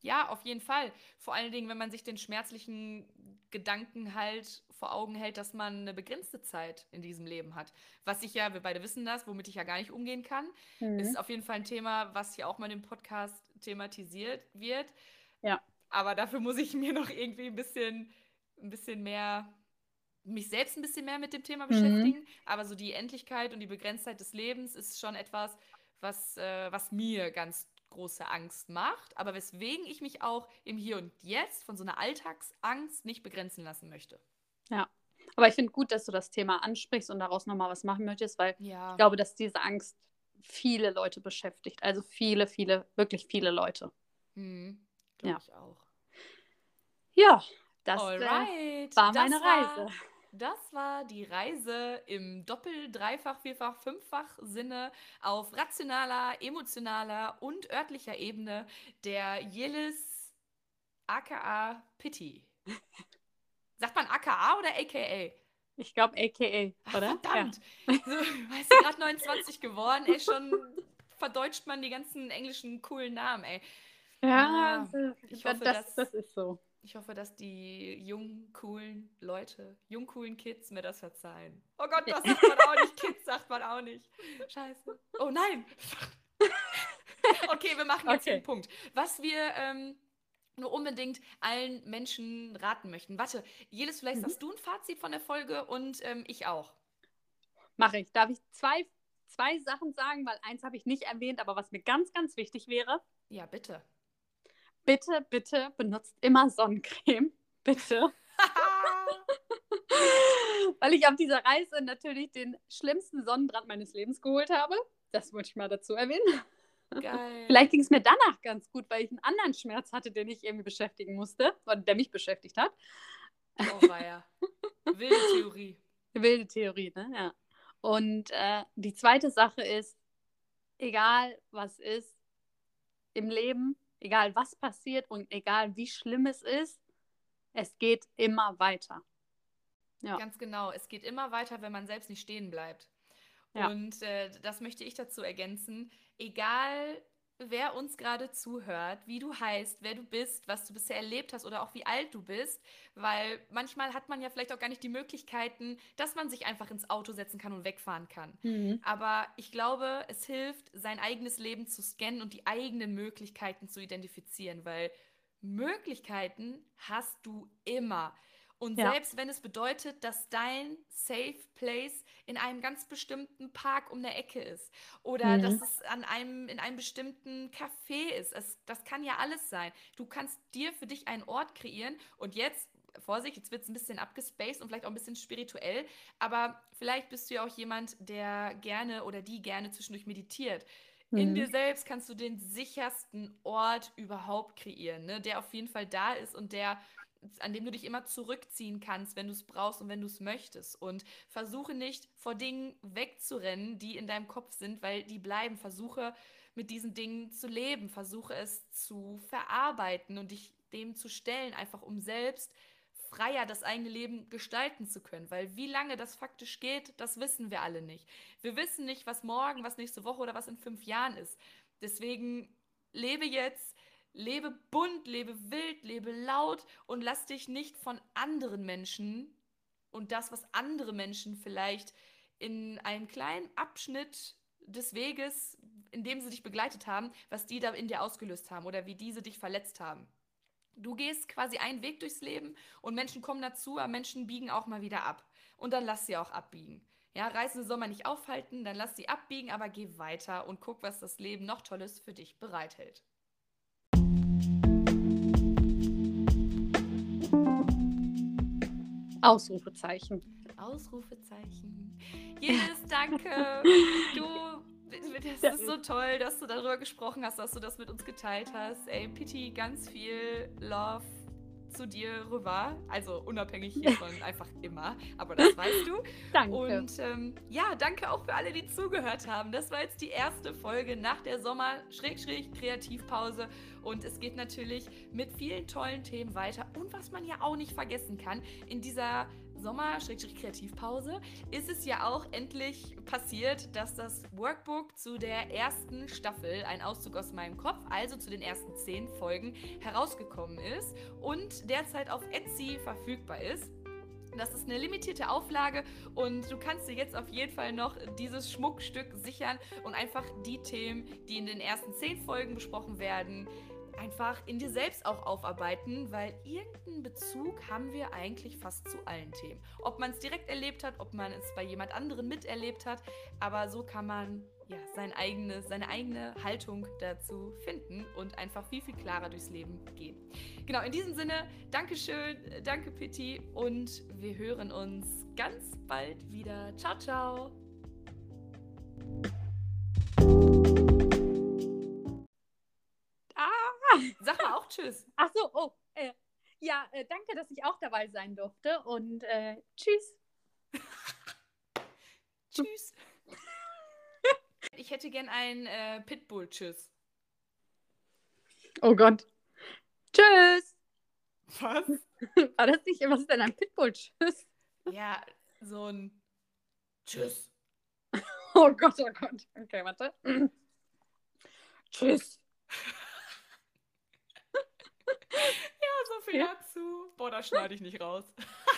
Ja, auf jeden Fall. Vor allen Dingen, wenn man sich den schmerzlichen Gedanken halt vor Augen hält, dass man eine begrenzte Zeit in diesem Leben hat. Was ich ja, wir beide wissen das, womit ich ja gar nicht umgehen kann. Mhm. Ist auf jeden Fall ein Thema, was hier auch mal im Podcast thematisiert wird. Ja. Aber dafür muss ich mir noch irgendwie ein bisschen, ein bisschen mehr, mich selbst ein bisschen mehr mit dem Thema mhm. beschäftigen. Mhm. Aber so die Endlichkeit und die Begrenztheit des Lebens ist schon etwas, was, äh, was mir ganz große Angst macht, aber weswegen ich mich auch im Hier und Jetzt von so einer Alltagsangst nicht begrenzen lassen möchte. Ja, aber ich finde gut, dass du das Thema ansprichst und daraus nochmal was machen möchtest, weil ja. ich glaube, dass diese Angst viele Leute beschäftigt. Also viele, viele, wirklich viele Leute. Mhm, ja. ich auch. Ja, das äh, war meine das Reise. War das war die Reise im Doppel-, Dreifach-, Vierfach-, Fünffach-Sinne auf rationaler, emotionaler und örtlicher Ebene der Jelis aka Pitti. Sagt man aka oder aka? Ich glaube AKA, oder? Ach, verdammt. Ja. So, weißt du, gerade 29 geworden, ey, schon verdeutscht man die ganzen englischen coolen Namen, ey. Ja, ah, ich hoffe, das, das ist so. Ich hoffe, dass die jungen, coolen Leute, jung, coolen Kids mir das verzeihen. Oh Gott, das sagt man auch nicht. Kids sagt man auch nicht. Scheiße. Oh nein. okay, wir machen jetzt okay. den Punkt. Was wir ähm, nur unbedingt allen Menschen raten möchten. Warte, Jelis, vielleicht mhm. sagst du ein Fazit von der Folge und ähm, ich auch. Mache ich. Darf ich zwei, zwei Sachen sagen, weil eins habe ich nicht erwähnt, aber was mir ganz, ganz wichtig wäre? Ja, bitte bitte, bitte benutzt immer Sonnencreme. Bitte. Weil ich auf dieser Reise natürlich den schlimmsten Sonnenbrand meines Lebens geholt habe. Das wollte ich mal dazu erwähnen. Geil. Vielleicht ging es mir danach ganz gut, weil ich einen anderen Schmerz hatte, den ich irgendwie beschäftigen musste, oder der mich beschäftigt hat. Oh, war ja. Wilde Theorie. Wilde Theorie, ne? Ja. Und äh, die zweite Sache ist, egal was ist im Leben, egal was passiert und egal wie schlimm es ist, es geht immer weiter. Ja. Ganz genau. Es geht immer weiter, wenn man selbst nicht stehen bleibt. Ja. Und äh, das möchte ich dazu ergänzen. Egal wer uns gerade zuhört, wie du heißt, wer du bist, was du bisher erlebt hast oder auch wie alt du bist, weil manchmal hat man ja vielleicht auch gar nicht die Möglichkeiten, dass man sich einfach ins Auto setzen kann und wegfahren kann. Mhm. Aber ich glaube, es hilft, sein eigenes Leben zu scannen und die eigenen Möglichkeiten zu identifizieren, weil Möglichkeiten hast du immer. Und Ja. selbst wenn es bedeutet, dass dein Safe Place in einem ganz bestimmten Park um der Ecke ist oder Mhm. dass es an einem, in einem bestimmten Café ist, es, das kann ja alles sein. Du kannst dir für dich einen Ort kreieren und jetzt, Vorsicht, jetzt wird es ein bisschen abgespaced und vielleicht auch ein bisschen spirituell, aber vielleicht bist du ja auch jemand, der gerne oder die gerne zwischendurch meditiert. In Mhm. dir selbst kannst du den sichersten Ort überhaupt kreieren, ne? der auf jeden Fall da ist und der, an dem du dich immer zurückziehen kannst, wenn du es brauchst und wenn du es möchtest. Und versuche nicht vor Dingen wegzurennen, die in deinem Kopf sind, weil die bleiben. Versuche mit diesen Dingen zu leben, versuche es zu verarbeiten und dich dem zu stellen, einfach um selbst freier das eigene Leben gestalten zu können. Weil wie lange das faktisch geht, das wissen wir alle nicht. Wir wissen nicht, was morgen, was nächste Woche oder was in fünf Jahren ist. Deswegen lebe jetzt, lebe bunt, lebe wild, lebe laut und lass dich nicht von anderen Menschen und das, was andere Menschen vielleicht in einem kleinen Abschnitt des Weges, in dem sie dich begleitet haben, was die da in dir ausgelöst haben oder wie diese dich verletzt haben. Du gehst quasi einen Weg durchs Leben und Menschen kommen dazu, aber Menschen biegen auch mal wieder ab. Und dann lass sie auch abbiegen. Ja, Reisende soll man nicht aufhalten, dann lass sie abbiegen, aber geh weiter und guck, was das Leben noch Tolles für dich bereithält. Ausrufezeichen. Ausrufezeichen. Jedes Danke. Du, das ist so toll, dass du darüber gesprochen hast, dass du das mit uns geteilt hast. Ey, Pity, ganz viel Love zu dir rüber. Also unabhängig hiervon, einfach immer. Aber das weißt du. Danke. Und ähm, ja, danke auch für alle, die zugehört haben. Das war jetzt die erste Folge nach der Sommer-Kreativpause. Und es geht natürlich mit vielen tollen Themen weiter. Und was man ja auch nicht vergessen kann, in dieser Sommer-Kreativpause ist es ja auch endlich passiert, dass das Workbook zu der ersten Staffel, ein Auszug aus meinem Kopf, also zu den ersten zehn Folgen, herausgekommen ist und derzeit auf Etsy verfügbar ist. Das ist eine limitierte Auflage und du kannst dir jetzt auf jeden Fall noch dieses Schmuckstück sichern und einfach die Themen, die in den ersten zehn Folgen besprochen werden, einfach in dir selbst auch aufarbeiten, weil irgendeinen Bezug haben wir eigentlich fast zu allen Themen. Ob man es direkt erlebt hat, ob man es bei jemand anderen miterlebt hat, aber so kann man ja sein eigene, seine eigene Haltung dazu finden und einfach viel, viel klarer durchs Leben gehen. Genau, in diesem Sinne, Dankeschön, danke Pitti und wir hören uns ganz bald wieder. Ciao, ciao. Sag mal auch Tschüss. ach so, oh. Äh, ja, äh, danke, dass ich auch dabei sein durfte und äh, tschüss. Tschüss. Ich hätte gern ein äh, Pitbull-Tschüss. Oh Gott. Tschüss. Was? War das nicht? Was ist denn ein Pitbull? Tschüss. Ja, so ein Tschüss. Oh Gott, oh Gott. Okay, warte. Tschüss. Ja, so viel dazu. Boah, da schneide ich nicht raus.